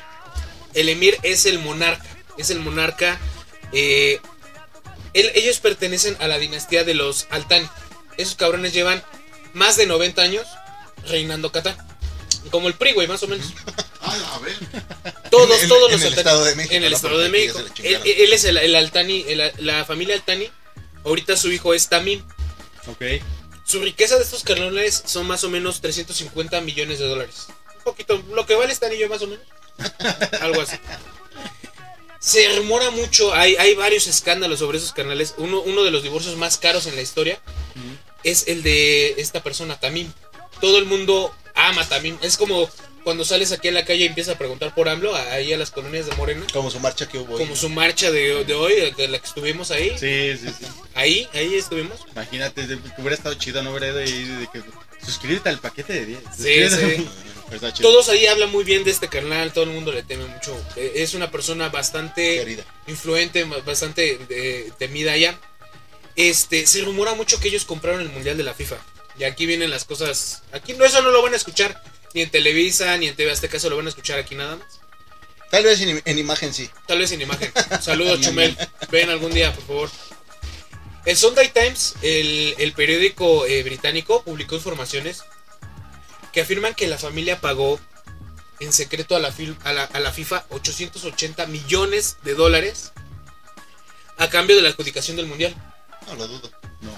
El emir es el monarca. Es el monarca. eh, él- ellos pertenecen a la dinastía de los Altani. Esos cabrones llevan más de 90 años reinando Qatar. Como el PRI, güey, más o menos. A ver. Todos, En- todos en los el Altani. Estado de México, En el. Estado de México. Él, es el, el Altani, el- la familia Altani. Ahorita su hijo es Tamim. Ok. Su riqueza de estos carnales son más o menos 350 millones de dólares. Un poquito, lo que vale este anillo más o menos. Algo así. Se rumora mucho, hay, hay varios escándalos sobre esos carnales. Uno, uno de los divorcios más caros en la historia es el de esta persona, Tamim. Todo el mundo ama a Tamim. Es como cuando sales aquí a la calle y empiezas a preguntar por AMLO, ahí a las colonias de Morena. Como su marcha que hubo hoy. Como su marcha de, de hoy, de la que estuvimos ahí. Sí, sí, sí. Ahí, ahí estuvimos. Imagínate, hubiera estado chido, no hubiera ido de que suscríbete al paquete de 10. Sí, sí. Pero está chido. Todos ahí hablan muy bien de este carnal, todo el mundo le teme mucho. Eh, Es una persona bastante Querida. influente, bastante eh, temida allá. Este, se rumora mucho que ellos compraron el mundial de la FIFA. Y aquí vienen las cosas. Aquí no, eso no lo van a escuchar ni en Televisa ni en TV Azteca, eso lo van a escuchar aquí nada más. Tal vez en, en imagen sí. Tal vez en imagen. Saludos, Chumel. Ven algún día, por favor. El Sunday Times, el, el periódico eh, británico, publicó informaciones que afirman que la familia pagó en secreto a la, a la, a la FIFA 880 millones de dólares a cambio de la adjudicación del mundial. No lo dudo. No.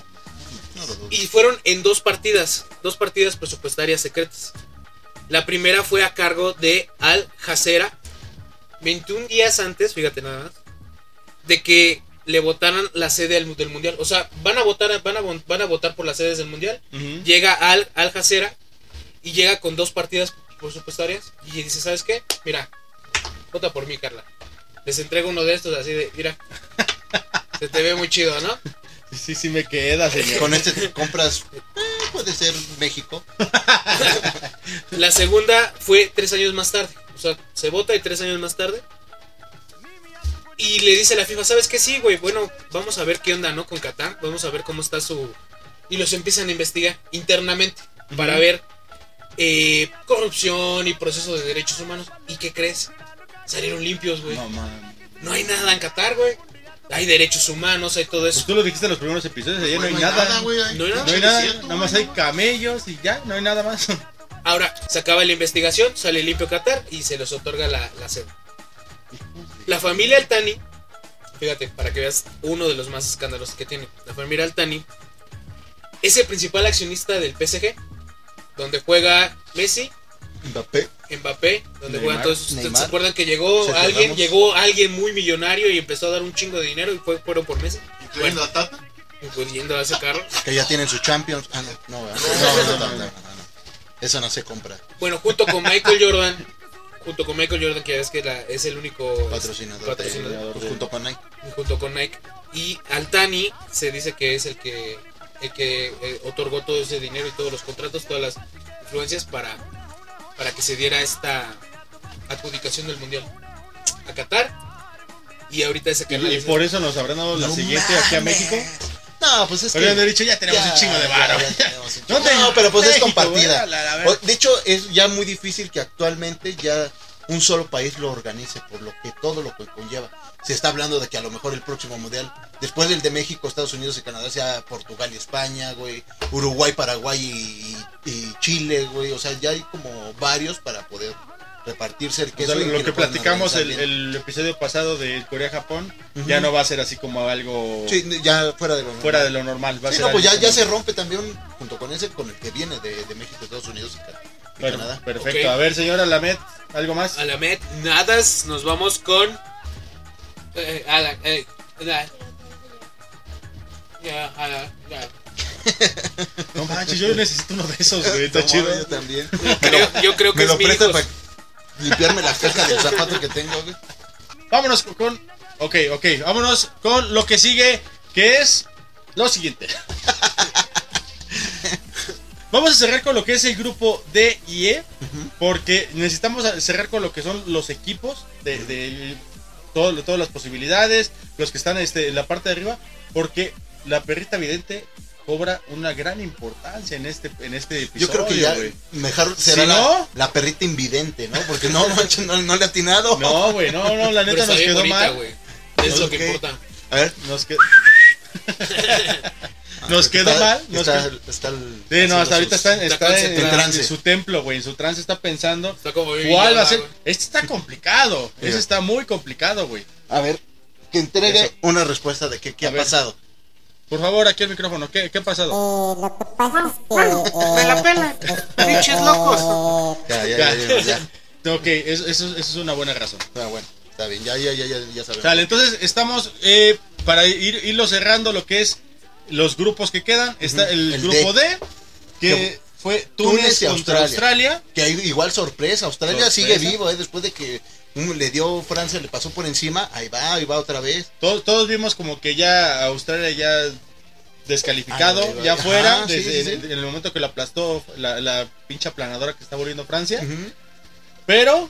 No lo dudo. Y fueron en dos partidas, dos partidas presupuestarias secretas. La primera fue a cargo de Al Jazeera, 21 días antes, fíjate nada más, de que le votaran la sede del, del mundial. O sea, van a votar, van a, vo- van a votar por las sedes del mundial. Llega Al, Al Jazeera y llega con dos partidas presupuestarias y dice, ¿sabes qué? Mira, vota por mí, Carla. Les entrego uno de estos así de, mira, se te ve muy chido, ¿no? Sí, sí, sí me queda, señor. Con este te compras. Puede ser México. La segunda fue tres años más tarde. O sea, se vota y tres años más tarde. Y le dice a la FIFA, ¿sabes qué? Sí, güey, bueno, vamos a ver qué onda, ¿no? Con Qatar. Vamos a ver cómo está su... Y los empiezan a investigar internamente para ver eh, corrupción y proceso de derechos humanos. ¿Y qué crees? Salieron limpios, güey. No, man. No hay nada en Qatar, güey. Hay derechos humanos, hay todo Pues eso. tú lo dijiste en los primeros episodios, allá no hay nada. ahí. No hay nada. No hay nada, nada más hay camellos y ya, no hay nada más. Ahora, se acaba la investigación, sale limpio Qatar y se les otorga la, la sede. La familia Altani, fíjate, para que veas uno de los más escándalos que tiene. La familia Altani es el principal accionista del PSG, donde juega Messi, Mbappé. Mbappé, donde Neymar, juegan todos. ¿Ustedes Neymar. se acuerdan que llegó Sergio alguien, Ramos. llegó alguien muy millonario y empezó a dar un chingo de dinero y fue, fueron por Messi? Incluyendo a Tata. Pues yendo a ese carro. Que ya tienen su Champions. Ah, no, no, no, no, no, no, no, no. Eso no se compra. Bueno, junto con Michael Jordan, junto con Michael Jordan, que ya ves que la- es el único Patrocinador. patrocinador. pues, junto con Nike. junto con Nike y Altani se dice que es el que el que eh, otorgó todo ese dinero y todos los contratos, todas las influencias para para que se diera esta adjudicación del mundial a Qatar y ahorita ese Y, canal y por eso nos habrán dado la siguiente aquí a. México. No, pues es que. Pero dicho, ya tenemos Ya, un chingo de varo. No pero pues es compartida. güey, la- la- O- De hecho, es ya muy difícil que actualmente ya un solo país lo organice, por lo que todo lo que conlleva. Se está hablando de que a lo mejor el próximo mundial, después del de México, Estados Unidos y Canadá, sea Portugal y España, güey, Uruguay, Paraguay y, y Chile, güey. O sea, ya hay como varios para poder repartirse el O sea, lo que platicamos el, episodio pasado de Corea-Japón ya no va a ser así como algo Sí, ya fuera de lo normal. fuera de lo normal. Va a Sí, ser no, pues ya, ya se rompe también junto con ese, con el que viene de, de México, Estados Unidos y, Bueno, Canadá. perfecto. A ver, señora Lamet, ¿algo más? Alamed, nadas, nos vamos con eh. No manches, yo necesito uno de esos, güey. Está chido. Yo también. Creo- yo creo que Me es lo mi prestas hijo. para limpiarme la caja del zapato que tengo, güey. Vámonos con. Ok, ok. Vámonos con lo que sigue, que es lo siguiente. Vamos a cerrar con lo que es el grupo D y E, porque necesitamos cerrar con lo que son los equipos de, de todo- todas las posibilidades, los que están este, en la parte de arriba, porque la perrita vidente cobra una gran importancia en este, en este episodio. Yo creo que ya güey. mejor será la, no- la perrita invidente, ¿no? Porque no, manches, no, no le ha atinado. No, güey, no, no, la neta nos quedó bonita, mal. Es lo que importa. A ver. Nos, que- nos quedó está, mal. Nos Está, quedó- está el- Sí, no, hasta ahorita sus- está, en- está está en, Trance. su templo, güey. En su trance está pensando Está como bien cuál va a ser. Este está complicado. Ese está muy complicado, güey. A ver, que entregue Eso. una respuesta de qué, qué ha ver. pasado. Por favor, aquí el micrófono. ¿Qué, qué ha pasado? Eh, lo que pasa es que. eh, Me la pela. Pinches locos. Ya, ya, ya, ya. ya. Ok, eso, eso- eso es una buena razón. Ah, bueno, está bien, ya, ya, ya, ya, ya sabemos. Sale, entonces estamos eh, para ir irlo cerrando lo que es los grupos que quedan. Está el, El grupo D, que Que- fue Túnez, Túnez y contra Australia. Australia. Que hay igual sorpresa, Australia Sorpresa. sigue vivo, ¿eh? Después de que le dio Francia, le pasó por encima, ahí va, ahí va otra vez. Todos, todos vimos como que ya Australia ya descalificado, ya fuera, sí, desde sí, sí. en el momento que lo aplastó la, la pinche aplanadora que está volviendo Francia. Pero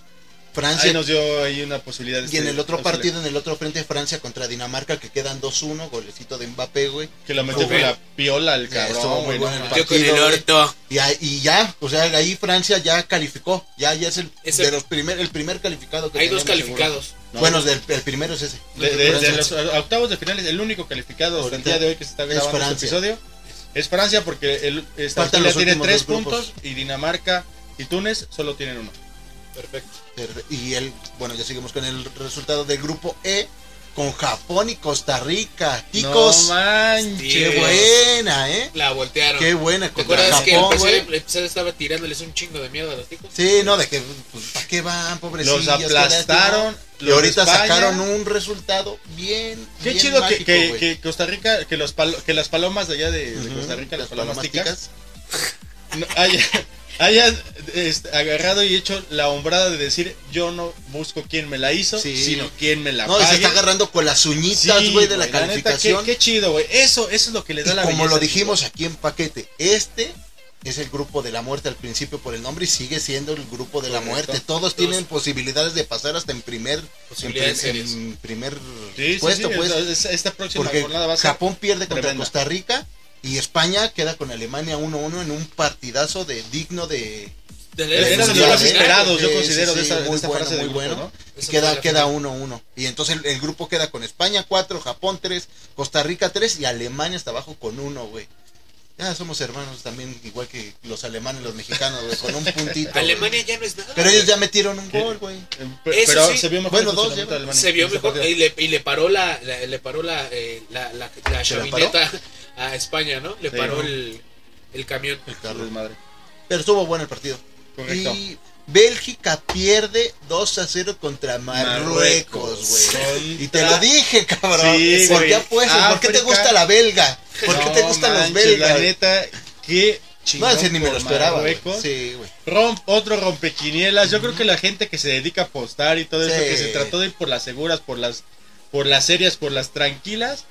Francia. ahí nos dio ahí una posibilidad. Y este, en el otro partido, en el otro frente, Francia contra Dinamarca, que quedan 2-1, golecito de Mbappé, güey. Que lo metió con la piola el estuvo cabrón, muy güey. bueno no el mames. Yo con el güey. orto. Y, ahí- y ya, o sea, ahí Francia ya calificó, ya, ya es el, Es de los primer, el primer calificado que Hay dos tenemos, calificados. No. Bueno, del- el primero es ese. De, de- de Francia. los octavos de finales, el único calificado hasta el día de hoy que se está es grabando este Francia. episodio es Francia porque el, tiene tres puntos y Dinamarca y Túnez solo tienen uno. Perfecto. Y el, bueno, ya seguimos con el resultado del grupo E, con Japón y Costa Rica. Ticos, No manches. qué buena, ¿eh? La voltearon. Qué buena ¿Te acuerdas que el Japón, episodio, güey. el episodio estaba tirándoles un chingo de miedo a los ticos? Sí, no, de que, pues, ¿para qué van, pobrecitos? Los aplastaron. Y los ahorita de España. sacaron un resultado bien. Qué bien chido que, mágico, que- güey. que Costa Rica, que, los palo- que las palomas de allá de, de Ujú, Costa Rica, las, las palomas, palomas ticas, ticas. no, haya- hayan este, agarrado y hecho la hombrada de decir yo no busco quién me la hizo, Sí. sino quién me la No, y se pague. está agarrando con las uñitas, Sí, güey, de la neta, calificación. qué, qué chido, güey. Eso, eso es lo que le da Y la como lo dijimos aquí en paquete, este es el grupo de la muerte al principio por el nombre y sigue siendo el grupo de la muerte. Todos tienen posibilidades de pasar hasta en primer, en, primer Sí, sí, puesto, sí, pues. esta- esta próxima Porque jornada va a ser Japón pierde contra tremenda. Costa Rica y España queda con Alemania 1-1 en un partidazo de digno de, de Era de los más nacional. esperados, yo considero, sí, de esa, de muy esa bueno, del muy grupo, bueno. ¿no? Y Esa queda fue la queda final. 1-1. Y entonces el, el grupo queda con España 4, Japón 3, Costa Rica 3 y Alemania hasta abajo con 1, güey. Ya somos hermanos también, igual que los alemanes, los mexicanos, güey, con un puntito. Alemania ya no es nada. Pero ellos ya metieron un gol, güey. Eso Pero sí. se vio mejor Bueno, dos de Alemania se vio mejor y le, y le paró la, la- le paró la eh, la, la, la ¿Se la chavineta a España, ¿no? Le Sí, paró ¿no? el, el camión. El carro. Desmadre. Pero estuvo bueno el partido. Correcto. Y Bélgica pierde 2 a 0 contra Marruecos, güey. Y te lo dije, cabrón. Sí, ¿Por qué apuestas? ¿Por qué te gusta la belga? ¿Por qué te No gustan los belgas? La neta, qué No, chingón ese ni me lo esperaba. Marruecos. Sí, güey. Romp, otro rompequinielas. Yo creo que la gente que se dedica a apostar y todo eso, Sí. que se trató de ir por las seguras, por las, por las serias, por las tranquilas,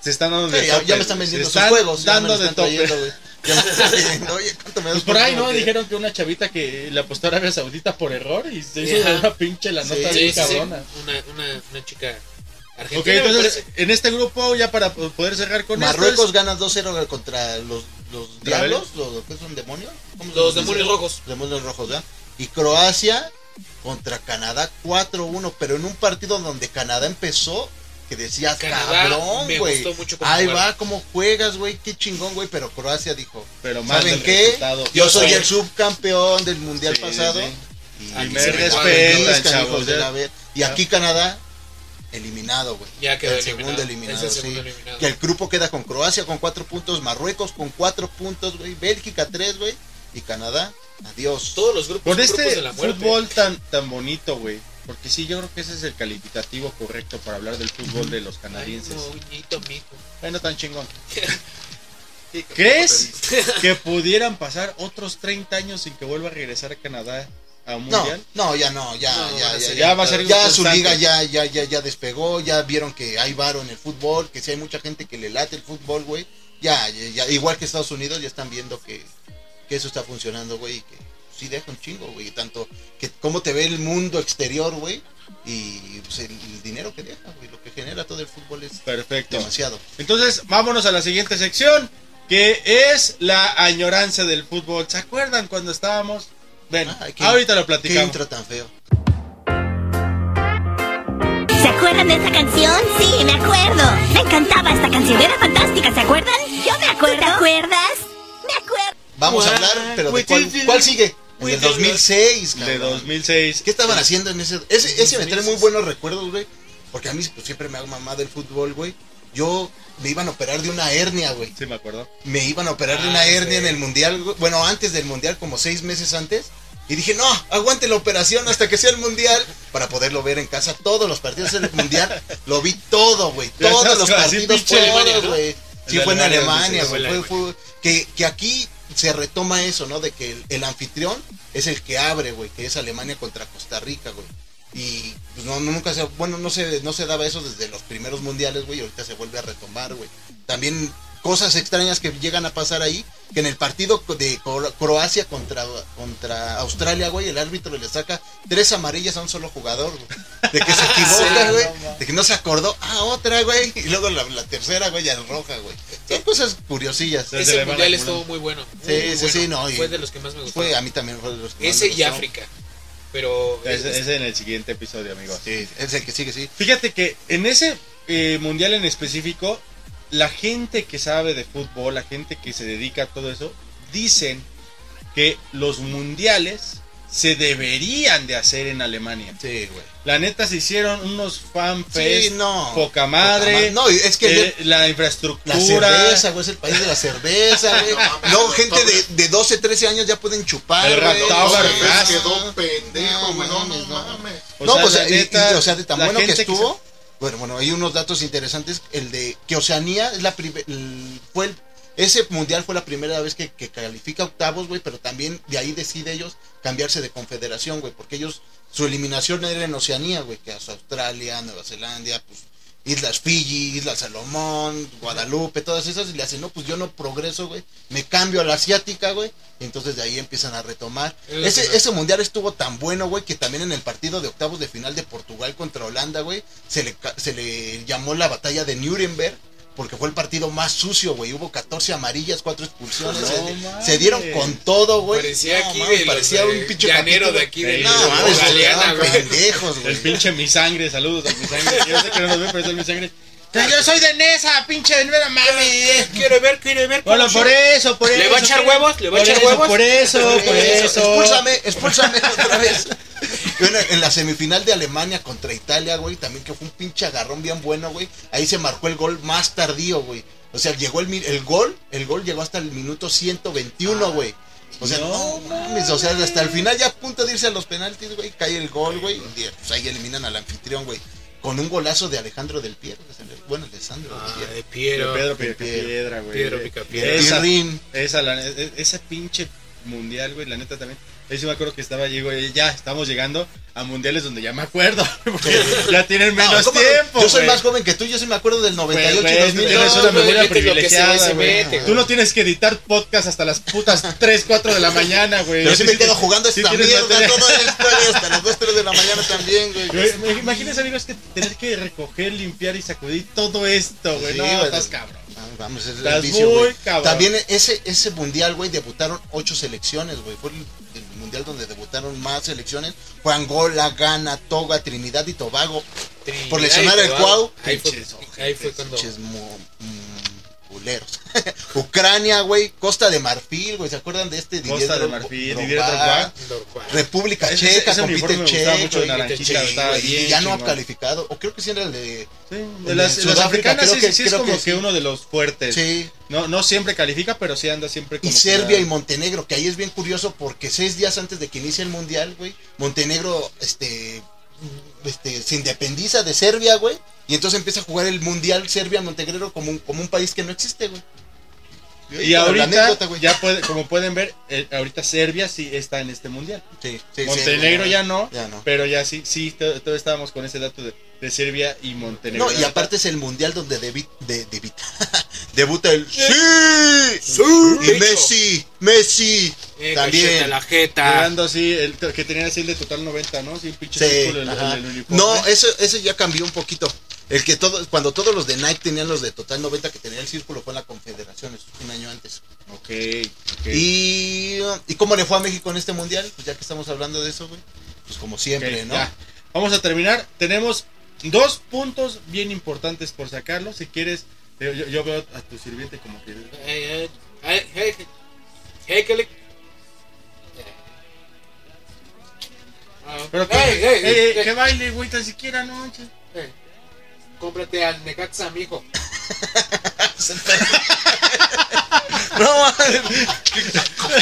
se están dando de Sí, ya, tope, ya me están vendiendo sus juegos. ya me Dando de tope. trayendo, güey. Ya me están diciendo, Oye, ¿cuánto me das Pues por ahí, ¿no? Dijeron que una chavita que le apostó a Arabia Saudita por error y se hizo una pinche la nota Sí, bien Sí, sí, sí. cabrona. Una, una, una chica Ok, argentina. me entonces en este grupo, ya para poder cerrar con esto, Marruecos es- gana 2-0 contra los, los ¿Contra diablos. ¿Los, ¿Qué son demonios? ¿Cómo se Los demonios rojos. Demonios rojos, ¿verdad? Y Croacia contra Canadá 4-1, pero en un partido donde Canadá empezó que decías, Canadá cabrón, güey. Ahí va, cómo juegas, güey, qué chingón, güey, pero Croacia dijo, pero más ¿saben qué? resultado. Yo soy el subcampeón del mundial Sí, pasado. sí. Y, Aquí me se respetan, respetan, chavos, hijos de ya. la ver- Y aquí Canadá, eliminado, güey. Ya quedó el segundo eliminado. eliminado, Es el sí. eliminado. Que el grupo queda con Croacia con cuatro puntos, Marruecos con cuatro puntos, güey, Bélgica tres, güey, y Canadá, adiós. Todos los grupos Con son grupos este de la fútbol tan, tan bonito, güey. Porque sí, yo creo que ese es el calificativo correcto para hablar del fútbol de los Ay, canadienses. no, uñito, mijo. Bueno, tan chingón. ¿Crees que pudieran pasar otros 30 años sin que vuelva a regresar a Canadá a un No, mundial? no, ya no, ya, No, ya, ya, ser- ya va a ser ya su constante. liga ya, ya, ya, ya despegó, ya vieron que hay varo en el fútbol, que si hay mucha gente que le late el fútbol, güey, ya, ya, ya, igual que Estados Unidos, ya están viendo que, que eso está funcionando, güey, y que sí deja un chingo, güey, tanto que cómo te ve el mundo exterior, güey, y pues, el, el dinero que deja, güey, lo que genera todo el fútbol es Perfecto. demasiado. Entonces, vámonos a la siguiente sección, que es la añoranza del fútbol. ¿Se acuerdan cuando estábamos? Bueno, Ay, qué- ahorita lo Qué platicamos. intro tan feo. ¿Se acuerdan de esa canción? Sí, me acuerdo. Me encantaba esta canción. Era fantástica, ¿se acuerdan? Yo me acuerdo. ¿Te acuerdas? Me acuerdo. Vamos a hablar, pero ¿de cuál, cuál sigue? El de 2006, De cabrón. 2006. ¿Qué estaban haciendo en ese? Ese, ese me trae muy buenos recuerdos, güey. Porque a mí pues, siempre me hago mamá del fútbol, güey. Yo me iban a operar de una hernia, güey. Sí, me acuerdo. Me iban a operar de Ah, una sí. hernia en el mundial, güey. bueno, antes del mundial, como seis meses antes. Y dije, no, aguante la operación hasta que sea el mundial para poderlo ver en casa. Todos los partidos del mundial lo vi todo, güey. Todos los partidos, todos, güey. Sí, de fue en Alemania, güey. que aquí se retoma eso, ¿no? De que el, anfitrión es el que abre, güey, que es Alemania contra Costa Rica, güey. Y pues no, nunca se, bueno, no se, no se daba eso desde los primeros mundiales, güey, ahorita se vuelve a retomar, güey. También cosas extrañas que llegan a pasar ahí, que en el partido de Cro- Croacia contra, contra Australia, güey, el árbitro le saca tres amarillas a un solo jugador, güey. De que se equivoca, Sí, güey, no de que no se acordó, ah, otra, güey, y luego la, la tercera, güey, ya es roja, güey. Son cosas curiosillas. Ese mundial estuvo muy bueno. Sí, muy sí, sí, no, y- Fue de los que más me gustó. Fue, a mí también fue de los que más Ese me y gustó. África. Pero. Ese, es- ese en el siguiente episodio, amigos. Sí, es el que sigue, sí. Fíjate que en ese eh, mundial en específico, la gente que sabe de fútbol, la gente que se dedica a todo eso, dicen que los mundiales se deberían de hacer en Alemania. Sí, güey. La neta se hicieron unos fanfest, Sí, no. poca madre, Poca ma- no, es que eh, la infraestructura, La cerveza, güey, es el país de la cerveza, güey. Luego gente de, de 12, 13 años ya pueden chupar, El. Ratower No, quedó pendejo, No güey. No, no mames, no. mames. O no, pues, la y- y, neta, o sea, de tan bueno que gente que estuvo. Bueno, bueno, hay unos datos interesantes. El de que Oceanía es la fue ese mundial fue la primera vez que, que califica octavos, güey, pero también de ahí decide ellos cambiarse de confederación, güey, porque ellos, su eliminación era en Oceanía, güey, que es Australia, Nueva Zelanda, pues Islas Fiji, Islas Salomón, Guadalupe, todas esas, y le hacen, no, pues yo no progreso, güey, me cambio a la asiática, güey, y entonces de ahí empiezan a retomar. Es Ese, ese mundial estuvo tan bueno, güey, que también en el partido de octavos de final de Portugal contra Holanda, güey, se le, se le llamó la batalla de Nuremberg, porque fue el partido más sucio, güey. Hubo 14 amarillas, 4 expulsiones. No se, se dieron con todo, güey. Parecía No, aquí los parecía de un pinche llanero de aquí de No, de mames, pendejos, güey. El pinche mi sangre, saludos a mi sangre. Yo sé que no nos ve, pero es mi sangre. Yo soy de Nesa, pinche, no mames. Quiere ver, quiere ver. Bueno, por eso, por eso. ¿Le va a echar huevos? ¿Le va a Por echar eso, huevos? Por eso, por eso. Expúlsame, expúlsame otra vez. Bueno, en la semifinal de Alemania contra Italia, güey, también que fue un pinche agarrón bien bueno, güey. Ahí se marcó el gol más tardío, güey. O sea, llegó el, el gol, el gol llegó hasta el minuto 121, güey. O sea, no, mames, o sea, hasta el final ya a punto de irse a los penaltis, güey, cae el gol, güey. y, Pues ahí eliminan al anfitrión, güey. Con un golazo de Alejandro del Piero. Bueno, Alessandro del Ah, Piero. de Piero. Pedro Pica Piedra. Piedra, güey. Piedro pica piedra. Esa, esa, la, e- esa pinche mundial, güey, la neta también. Ahí sí me acuerdo que estaba, llegó, ya estamos llegando a mundiales donde ya me acuerdo. Porque ya tienen No, menos ¿cómo? tiempo. Yo soy güey. más joven que tú, yo sí me acuerdo del 98 Güey, y güey, 2000. Tienes No, una güey, memoria güey privilegiada, güey. Tú güey. no tienes que editar podcast hasta las putas 3, 4 de la mañana, güey. Yo sí me Sí, quedo sí, jugando sí esta tienes mierda toda la historia hasta las 2, 3 de la mañana también, güey. Güey, Imagínense, amigos, que tener que recoger, limpiar y sacudir todo esto, güey. Sí, no, güey. estás cabrón. Vamos, es el Estás vicio, muy güey. cabrón. También ese, ese mundial, güey, debutaron ocho selecciones, güey. Fue el, el mundial donde debutaron más selecciones. Fue Angola, Ghana, Toga, Trinidad y Tobago. Por lesionar el. Cuau. Ahí fue, ahí fue cuando. Pinches mo- culeros. Ucrania, güey. Costa de Marfil, güey. ¿Se acuerdan de este Costa de Marfil, Drogba? Didier Drogba. República Ese- Checa, ese compite uniforme me gustaba Che, mucho de güey, naranjita, Che, estaba güey, bien y ya no ha calificado. O creo que sí era el de. Sí, En de las, Sudáfrica, las africanas creo sí, que- sí es creo como que que, uno de los fuertes. Sí. No, no siempre califica, pero sí anda siempre Y como que Serbia y Montenegro, que ahí es bien curioso porque seis días antes de que inicie el mundial, güey, Montenegro, este, este, se independiza de Serbia, güey, y entonces empieza a jugar el mundial Serbia-Montenegro como un, como un país que no existe, güey. Y ahorita, anécdota, güey. ya puede, como pueden ver, eh, ahorita Serbia sí está en este mundial. Sí, sí, Montenegro sí, ya no, Ya no. pero ya sí, sí, to- todos estábamos con ese dato de, de Serbia y Montenegro. No, y aparte es el mundial donde debi- de, debi- debuta el ¡Sí! ¡Sí! Y. Messi, Messi, Eh, también. la jeta. Llegando así, el, que tenía así el de total 90, ¿no? Sí, un pinche Sí, círculo en- ajá. en el uniforme. No, eso, eso ya cambió un poquito. El que todo, cuando todos los de Nike tenían los de Total 90 que tenía el círculo fue en la Confederación, eso fue un año antes. Ok, ok. Y, ¿Y cómo le fue a México en este mundial? Pues ya que estamos hablando de eso, güey. Pues como siempre, ¿no? ya. Vamos a terminar. Tenemos dos puntos bien importantes por sacarlo. Si quieres, yo, veo a tu sirviente como que. Hey, hey, hey, hey, hey, que le- Pero que, hey, hey, eh, hey, que baile, güey, tan siquiera, no manches. hey. Cómprate al Necaxa, mijo. No, mames.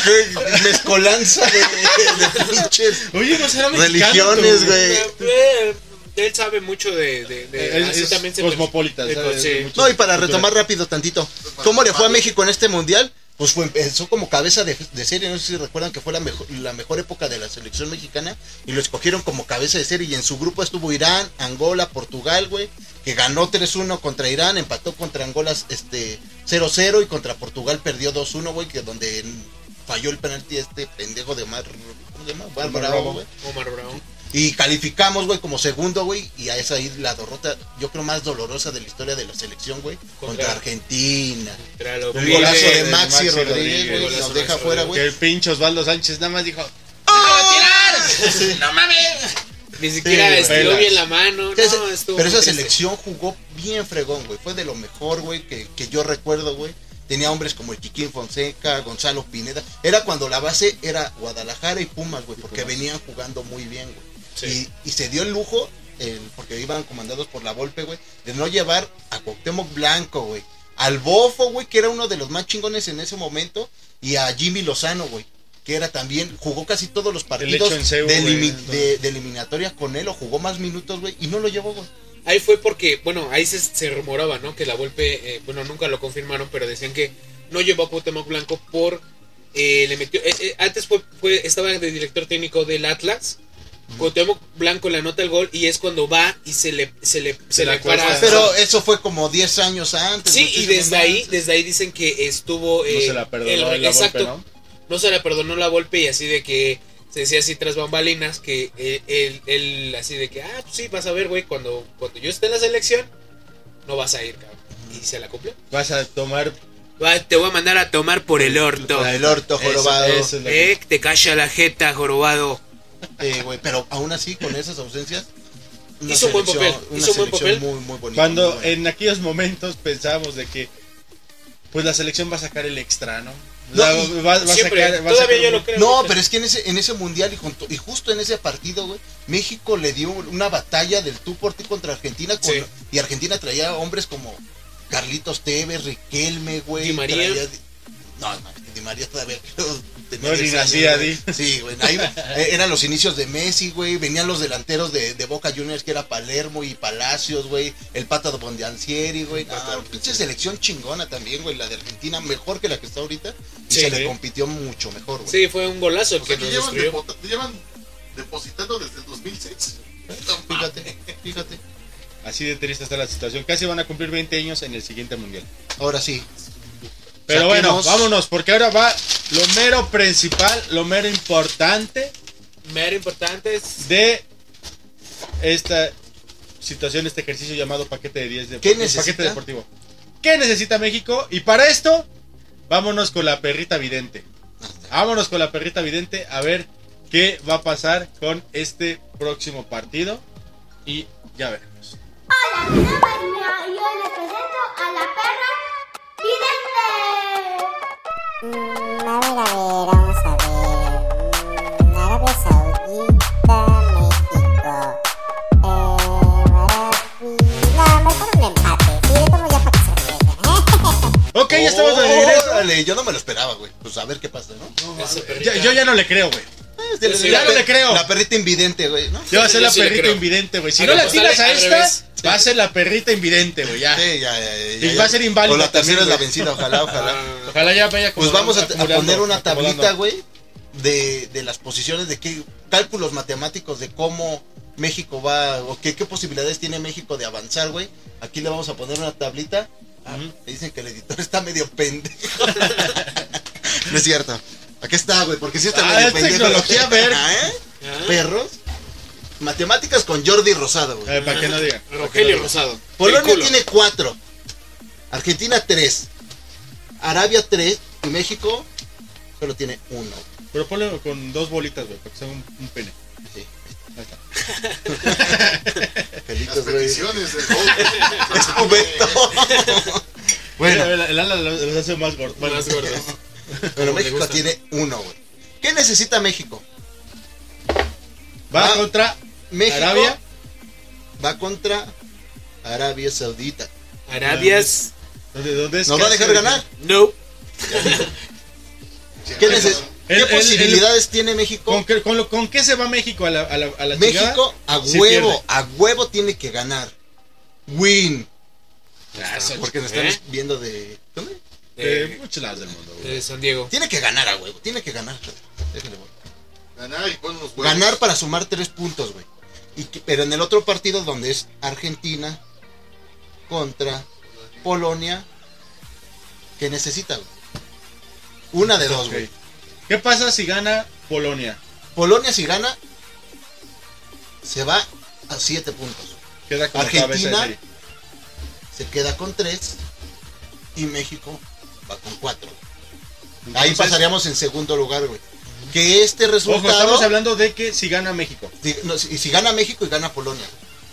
Qué mezcolanza de, de pinches Oye, no será mexicano. religiones, güey. Eh, Él sabe mucho de. de, de- es- así es también se cosmopolita, de- ¿sabes? sí. De mucho- No, y para retomar rápido tantito. ¿Cómo le fue a México en este mundial? Pues fue, empezó como cabeza de, de serie, no sé si recuerdan que fue la mejor, la mejor época de la selección mexicana y lo escogieron como cabeza de serie y en su grupo estuvo Irán, Angola, Portugal, güey, que ganó 3-1 contra Irán, empató contra Angola este 0-0 y contra Portugal perdió 2-1, güey, que donde falló el penalti este pendejo de Mar, ¿cómo se llama? Mar Omar Bravo, Bravo. güey. Omar Brown. Y calificamos, güey, como segundo, güey. Y a esa ahí la derrota, yo creo, más dolorosa de la historia de la selección, güey. Contra, Contra- Argentina. Contra lo Un golazo de de Maxi, Maxi Rodríguez, Rodríguez, güey. golazo Nos de deja fuera, Que güey. el pinche Osvaldo Sánchez nada más dijo. Sí. ¡No mames! Ni siquiera güey. estiró bien la mano. No, estuvo pero esa triste. selección jugó bien fregón, güey. Fue de lo mejor, güey, que, que yo recuerdo, güey. Tenía hombres como el Chiquín Fonseca, Gonzalo Pineda. Era cuando la base era Guadalajara y Pumas, güey, porque venían jugando muy bien, güey. Sí. Y, y se dio el lujo, porque iban comandados por la Volpe, güey, de no llevar a Cuauhtémoc Blanco, güey. Al Bofo, güey, que era uno de los más chingones en ese momento. Y a Jimmy Lozano, güey. Que era también, jugó casi todos los partidos de, de eliminatoria con él, o jugó más minutos, güey, y no lo llevó, güey. Ahí fue porque, bueno, ahí se, se rumoraba, ¿no? Que la Volpe, eh, bueno, nunca lo confirmaron, pero decían que no llevó a Cuauhtémoc Blanco por... eh, le metió... eh, eh, antes fue, fue, estaba de director técnico del Atlas. Cuauhtémoc Blanco le anota el gol y es cuando va y se le, se le, se la le para... Pero eso fue como 10 años antes. Sí, y desde ahí, desde ahí dicen que estuvo... No eh, se la perdonó el- la exacto, ¿no? no se la perdonó la golpe y así de que se decía así tras bambalinas que eh, él, él así de que, ah, pues sí, vas a ver, güey, cuando, cuando yo esté en la selección, no vas a ir, cabrón. ¿Y se la cumple? Vas a tomar Va, te voy a mandar a tomar por el orto. Por el orto, jorobado. eso es lo que- Eh, te calla la jeta, jorobado. Eh, pero aún así, con esas ausencias. una Hizo un buen selección- papel, una hizo un buen papel. Muy, muy bonita. Cuando muy en aquellos momentos pensábamos de que pues la selección va a sacar el extra, ¿no? No, La- y va, va a Siempre, sacar, va a todavía sacar yo un- lo creo. No, ahorita. pero es que en ese, en ese mundial y, junto- y justo en ese partido, güey, México le dio una batalla del tú por ti contra Argentina. con- Sí. Y Argentina traía hombres como Carlitos Tevez, Riquelme, güey. Di María. traía- No, no, Di María todavía creo, tenía No, ni 10 nacía. Di. Sí, güey. ahí, eh, eran los inicios de Messi, güey. Venían los delanteros de, de Boca Juniors, que era Palermo y Palacios, güey. El Pata de Bondiancieri, güey. No, pinche selección chingona también, güey. La de Argentina, mejor que la que está ahorita. Y Sí, se le compitió mucho mejor, güey. Sí, fue un golazo el O que nos llevan, destruyó. depo- llevan depositando desde el 2006. Fíjate, fíjate. Así de triste está la situación. Casi van a cumplir 20 años en el siguiente mundial. Ahora sí. Pero bueno, vámonos, porque ahora va lo mero principal, lo mero importante Mero importante es. de esta situación, este ejercicio llamado paquete de 10 de ¿Qué paquete deportivo. ¿Qué necesita México? Y para esto, vámonos con la perrita vidente. Vámonos con la perrita vidente a ver qué va a pasar con este próximo partido. Y ya veremos. Hola, mi nombre es Mia y hoy les presento a la perra vidente. Mm, a Ok, ya estamos de regreso. Órale, yo no me lo esperaba, güey. Pues a ver qué pasa, ¿no? Esa perrita. Ya- yo ya no le creo, güey. Sí, ya no le creo. La perrita invidente, güey, ¿no? Yo va a ser Yo la sí le perrita creo. invidente, güey. Si no la apostarle tiras a al esta, revés. va a ser la perrita invidente, güey. Ya. Sí, ya, ya, ya, Y ya. va a ser inválida O la tercera también, es la güey. vencida, ojalá, ojalá. Ah, Ojalá ya vaya Pues vamos a, poner una acomodando. tablita, güey, de, de las posiciones, de qué cálculos matemáticos de cómo México va, o qué, qué posibilidades tiene México de avanzar, güey. Aquí le vamos a poner una tablita. Ah, dicen que el editor está medio pendejo. no es cierto. Aquí está, güey, porque sí está Ah, medio es pendejo. tecnología, ver. Ah, ¿eh? ah. Perros. Matemáticas con Jordi Rosado, güey. Ver, para que no digan. Rogelio Rosado. El Polonia tiene cuatro. Argentina tres. Arabia tres. Y México solo tiene uno. Pero ponlo con dos bolitas, güey, para que sea un, un pene. Sí. Felitos, Las peticiones del. Es momento. bueno, El, el ala los hace más gordos. Bueno, Más gordos. pero México tiene uno, güey. ¿Qué necesita México? Va contra México Arabia. va contra Arabia Saudita. Arabias. ¿Dónde, dónde es ¿Nos va a dejar ganar? No. ¿Qué, neces- ¿Qué El- el- posibilidades tiene México? ¿Con qué, con, lo- ¿Con qué se va México a la, a la, a la México a huevo, a huevo tiene que ganar. Win. Porque nos están ¿Eh? viendo de. ¿Dónde? de De, muchos lados del mundo, güey. de San Diego. Tiene que ganar a huevo, tiene que ganar. Déjale, güey. Ganar y poner unos huevos. Ganar para sumar tres puntos, güey. Y que- Pero en el otro partido donde es Argentina contra Polonia, que necesita, güey? Una de dos, güey. ¿Qué pasa si gana Polonia? Polonia si gana, se va a siete puntos. Queda como Argentina. Se queda con tres y México va con cuatro. Ahí Entonces, pasaríamos en segundo lugar, güey. Que este Ojo, resultado... estamos hablando de que si gana México. si, no, si- si gana México y gana Polonia,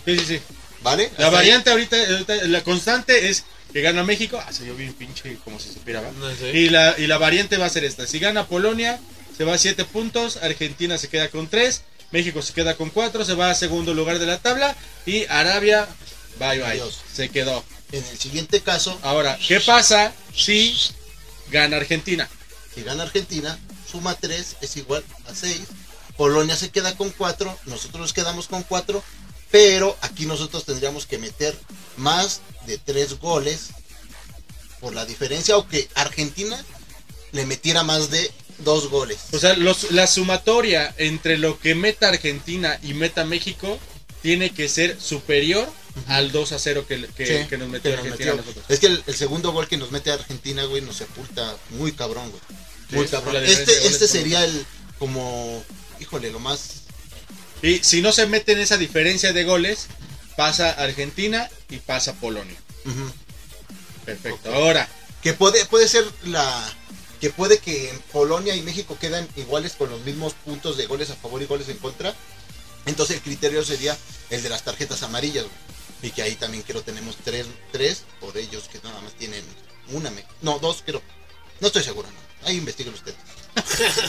Sí, sí, sí. ¿vale? La Hasta variante ahorita, ahorita, la constante es que gana México. Ah, se yo bien pinche como si supiera. No sé. Y la, y la variante va a ser esta. Si gana Polonia, se va a 7 puntos. Argentina se queda con 3. México se queda con 4. Se va a segundo lugar de la tabla. Y Arabia, bye bye. Se quedó. En el siguiente caso, Ahora, ¿qué pasa si gana Argentina? si gana Argentina, suma tres, es igual a seis. Polonia se queda con cuatro, nosotros nos quedamos con cuatro, pero aquí nosotros tendríamos que meter más de tres goles por la diferencia, o que Argentina le metiera más de dos goles. O sea, los- la sumatoria entre lo que meta Argentina y meta México tiene que ser superior al 2 a 0 que, que- Sí, que nos metió que Argentina metió. Es que el, el segundo gol que nos mete Argentina, güey, nos sepulta muy cabrón, güey. Muy Sí, cabrón. Este, este sería el, como, híjole, lo más... Y si no se mete en esa diferencia de goles, pasa Argentina y pasa Polonia. Perfecto. Ahora, Que puede, puede ser la. Que puede que en Polonia y México quedan iguales con los mismos puntos de goles a favor y goles en contra. Entonces el criterio sería el de las tarjetas amarillas, güey. Y que ahí también creo tenemos tres, tres por ellos que nada más tienen una. No, dos creo. No estoy seguro, no. Ahí investiguen ustedes.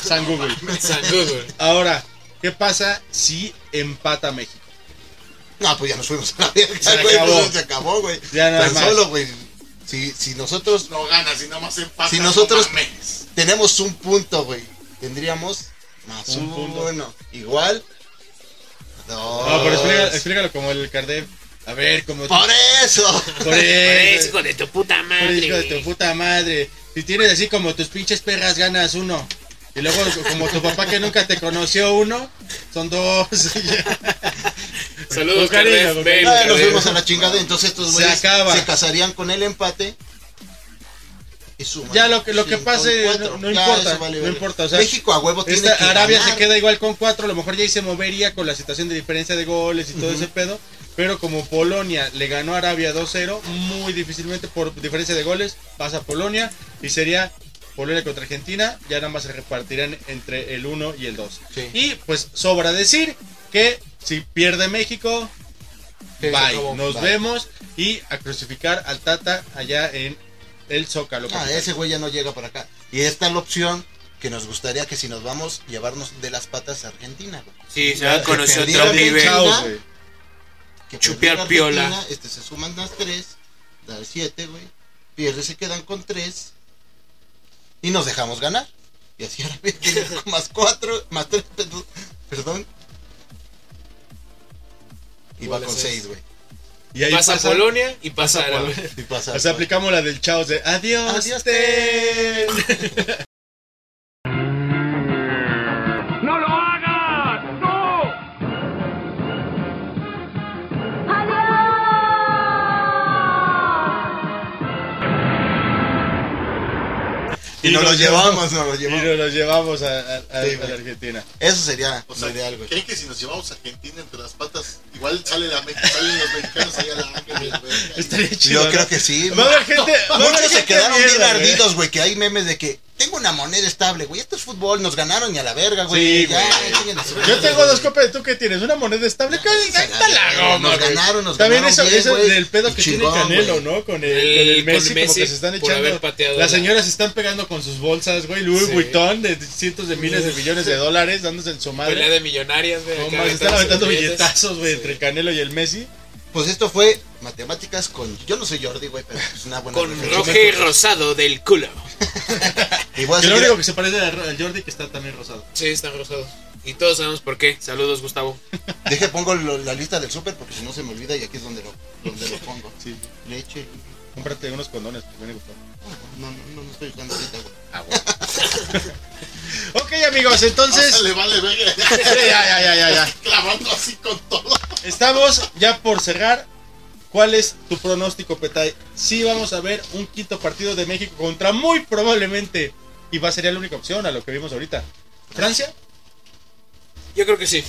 San Google. San Google. Ahora, ¿qué pasa si empata México? No, pues ya nos fuimos a la verga, Se güey. acabó. pues, se acabó, güey. Ya nada Tan más. solo, güey. Si, si nosotros No ganas y nada más empata. Si nosotros no tenemos un punto, güey, tendríamos más Un un punto. punto. Igual. Dos. No, pero explícalo, explícalo como el Cardef. A ver, como Por eso. Por Por eso, hijo de tu puta Por madre. hijo de tu puta madre. Si tienes así como tus pinches perras, ganas uno. Y luego, como tu papá que nunca te conoció uno, son dos. Saludos, cariño. Ah, nos fuimos a la chingada. Entonces estos Se güeyes acaba. se casarían con el empate. Y suman Ya lo que- lo que pase, no- no Ya, importa, vale no importa, o sea, México a huevo tiene Esta que Arabia ganar. se queda igual con cuatro, a lo mejor ya ahí se movería con la situación de diferencia de goles y todo ese pedo. Pero como Polonia le ganó a Arabia 2-0, muy difícilmente por diferencia de goles pasa Polonia y sería Polonia contra Argentina, ya nada más se repartirán entre el 1 y el 2. Sí. Y pues sobra decir que si pierde México, Sí, bye, acabó. nos Bye. vemos y a crucificar al Tata allá en el Zócalo. Ah, ese güey ya no llega para acá. Y esta es la opción que nos gustaría que si nos vamos, llevarnos de las patas a Argentina, güey. Sí, se va a conocer que otro nivel. Que Chupear piola. Este se suman las tres, da siete, güey. Pierde, se quedan con tres. Y nos dejamos ganar. Y así ahora tiene más cuatro, más tres, perdón. Y va con es seis, güey. Y ahí Pasa, pasa- Polonia y pasa, pasa. Y pasa. O sea, aplicamos la del Chaos de adiós. Adiós, Ten". ¡No lo hagas! ¡No! Y nos lo llevamos, nos lo Y llevamos. nos lo llevamos a, a- a- Sí, a güey. la Argentina. Eso sería O sea, lo ideal, güey. ¿creen que si nos llevamos a Argentina entre las patas, igual sale la, salen los mexicanos ahí a la Ángeles, güey? Estaría chido. Yo ¿no? creo que sí. Va a haber gente. va a haber Muchos se quedaron bien mierda, ardidos, güey, que hay memes de que tengo una moneda estable, güey. Esto es fútbol, nos ganaron y a la verga, güey. Sí, ya, güey. chinguen a su Yo tengo dos copias. ¿Tú qué tienes? ¿Una moneda estable? ¿Qué? Ahí está la goma, Nos güey. ganaron, nos También ganaron eso, bien, eso güey. del pedo que chingón, tiene Canelo, güey. ¿no? Con el, El- con el con Messi, como que se están echando. Las la- señoras se están pegando con sus bolsas, güey. Louis Sí. Vuitton de cientos de miles de millones de dólares dándose en su Pelea madre. de millonarias, güey. No más, están aventando billetes. billetazos, güey, Sí. entre Canelo y el Messi. Pues esto fue matemáticas con. Yo no soy Jordi, güey, pero es una buena. Con referencia. Roge Rosado del culo. Y voy a Que lo único que se parece a al Jordi que está también rosado. Sí, están rosados. Y todos sabemos por qué. Saludos, Gustavo. Deje, pongo lo- la lista del súper porque si no se me olvida y aquí es donde lo, donde lo pongo. Sí. Leche. Cómprate unos condones, que viene gustado. No, no, no, no estoy usando ahorita, güey. Ok, amigos, entonces. O sea, le vale verga. Ya, ya, ya, ya. Clavando así con todo. Estamos ya por cerrar. ¿Cuál es tu pronóstico, Petay? Sí, vamos a ver un quinto partido de México contra muy probablemente, y va a ser la única opción a lo que vimos ahorita. ¿Francia? Yo creo que sí.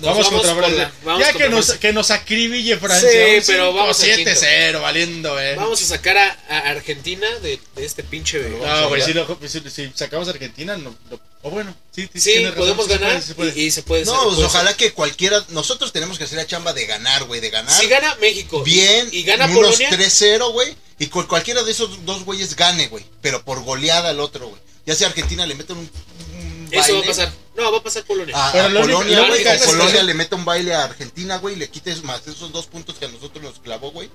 Nos vamos, contra con Francia. la- vamos ya contra que nos, Francia. que nos acribille Francia. Sí, pero 5, vamos al 7-0, valiendo, eh. Vamos a sacar a, a Argentina de, de este pinche. No, güey, si, lo- si- si sacamos a Argentina, no, no- o bueno, sí, sí, Sí, tienes razón, podemos se ganar puede, sí se puede. Y, y se puede No, pues puede ojalá que cualquiera. Nosotros tenemos que hacer la chamba de ganar, güey, de ganar. Si gana México bien. y gana unos Polonia, 3-0, güey. Y cual- cualquiera de esos dos güeyes gane, güey. Pero por goleada al otro, güey. Ya sea Argentina le mete un. Eso va a pasar. No, va a pasar Polonia. A, Pero a lo único- Polonia, lo único Polonia le mete un baile a Argentina, güey. Y le quites más esos dos puntos que a nosotros nos clavó, güey.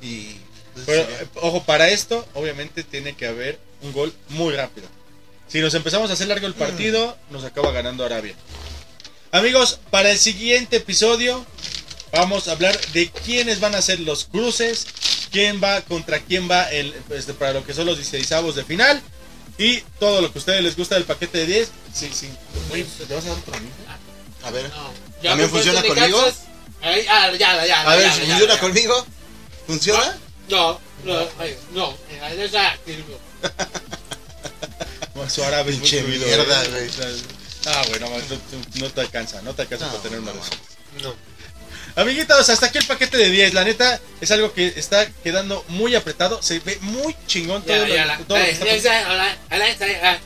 Y. pues, Pero, sería- ojo, para esto, obviamente, tiene que haber un gol muy rápido. Si nos empezamos a hacer largo el partido, nos acaba ganando Arabia. Amigos, para el siguiente episodio, vamos a hablar de quiénes van a ser los cruces, quién va contra quién va el, este, para lo que son los 16 de final. Y todo lo que a ustedes les gusta del paquete de 10. Sí, sí. Oye, ¿le vas a dar otro amigo? a ver. No. ¿También pues, funciona conmigo? Ah, ya, ya, ya. A ver, si funciona conmigo. ¿Funciona? No, no, no. ya, No, Su árabe Pinche mierda, güey. Ah, bueno, no, no- no te alcanza, no te alcanza No, para tener una no, esas. No. Amiguitos, hasta aquí el paquete de 10. La neta es algo que está quedando muy apretado. Se ve muy chingón todo, Ya, lo, ya, la- todo lo que está pasando.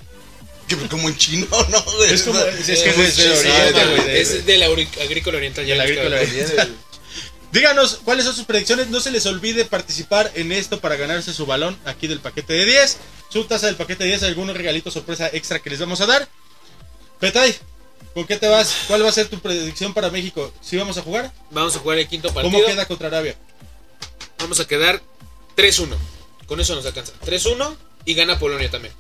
Que Como en chino, ¿no? Es como- es que Es es de Oriente, güey, de- Es del Auri- Agrícola Oriental. ya que- Agrícola Oriental. Díganos cuáles son sus predicciones. No se les olvide participar en esto para ganarse su balón aquí del paquete de 10. Su taza del paquete de 10, algunos regalitos sorpresa extra que les vamos a dar. Petay, ¿con qué te vas? ¿Cuál va a ser tu predicción para México? ¿Sí vamos a jugar? Vamos a jugar el quinto partido. ¿Cómo queda contra Arabia? Vamos a quedar 3-1. Con eso nos alcanza. 3-1 y gana Polonia también.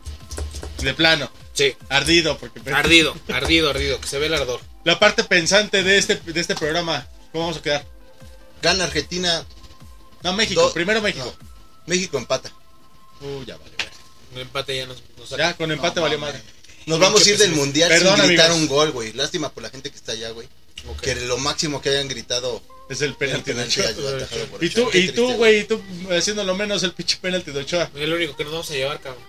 De plano. Sí. Ardido, porque Ardido, ardido, ardido. Que se ve el ardor. La parte pensante de este, de este programa, ¿cómo vamos a quedar? Gana Argentina. No, México, Do- primero México. no, México empata. Uh, ya vale. Un empate ya nos, nos Ya, con empate No, valió mames. madre. Nos vamos a ir del mundial Perdón, sin gritar amigos. un gol, güey. Lástima por la gente que está allá, güey. Que lo máximo que hayan gritado Es el el penalti de penalti Ochoa. Y tú, Qué y tú, güey, y tú haciendo lo menos el pinche penalti de Ochoa. Es lo único que nos vamos a llevar, cabrón.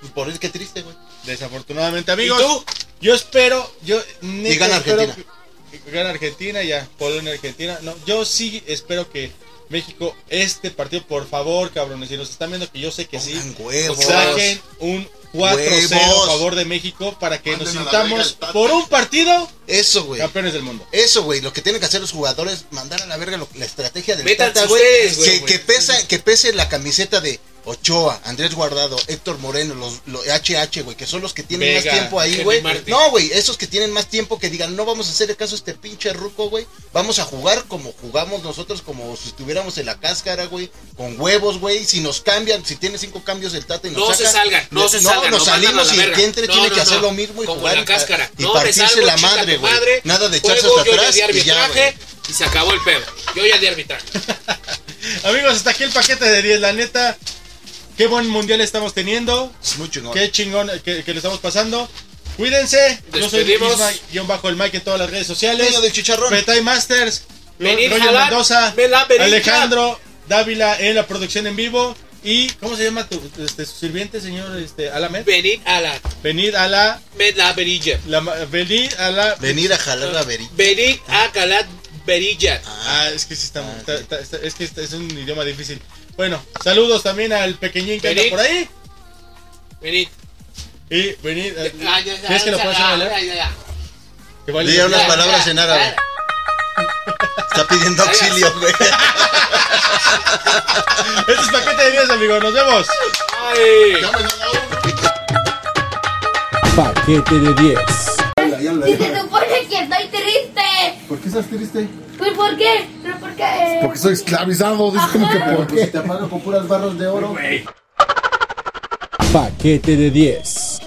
Pues Por eso qué triste, güey. Desafortunadamente, amigos. ¿Y tú? Yo espero, yo Y gana Argentina. que- Gana Argentina, ya. Polonia, Argentina. No, yo sí espero que México, este partido, por favor, cabrones, si nos están viendo, que yo sé que sí, huevos. saquen un 4-0 a favor de México para que nos Manden sintamos por un partido Eso, güey. campeones del mundo. Eso, güey, lo que tienen que hacer los jugadores, mandar a la verga lo- la estrategia del Tata, Que, güey. que pesa, que pese la camiseta de Ochoa, Andrés Guardado, Héctor Moreno, los, los HH, güey, que son los que tienen Vega, más tiempo ahí, güey. No, güey, esos que tienen más tiempo que digan, no vamos a hacerle caso a este pinche ruco, güey. Vamos a jugar como jugamos nosotros, como si estuviéramos en la cáscara, güey, con huevos, güey. Si nos cambian, si tiene cinco cambios el Tata y nos No saca, se salgan, no se salgan, nos nos salimos y el que entre No, tiene no, que hacer no. lo mismo y Como jugar la y- cáscara. y No me partirse salgo, la madre, güey. madre, Nada de echarse hasta yo ya atrás y ya, güey. y se acabó el pedo. Yo ya de arbitraje. Amigos, hasta aquí el paquete de 10. La neta, qué buen mundial estamos teniendo. Es muy chingón. Qué chingón que, que le estamos pasando. Cuídense. Yo soy. Isma, bajo el mic en todas las redes sociales. Niño del chicharrón. Petay Masters. Venid, Roger jalar, Mendoza. Alejandro Dávila en la producción en vivo. Y, ¿cómo se llama tu este, sirviente, señor este, Alamed? Venid a la Venid a la, la verilla. la. Venid a la. Venir a jalar la verita. Venid a calar verilla. Ah, es que sí está, Ah, está- sí. está- está- es que está- es un idioma difícil. Bueno, saludos también al pequeñín que anda Venid. por ahí. Venid. Y venid. Ah, ya, ya, ¿Quieres que lo ya, pueda ya, hacer bailar? ya, ya, ya. Que baile. Diga unas Ya, palabras ya, en árabe. Está pidiendo auxilio, güey. Este es paquete de 10, amigos. Nos vemos. Ay. Paquete de 10. Si se supone que estoy triste. ¿Por qué estás triste? Pues ¿por qué? ¿Pero por qué? Porque soy esclavizado. Dices como que por qué. Te pagan con puras barras de oro. Paquete de 10.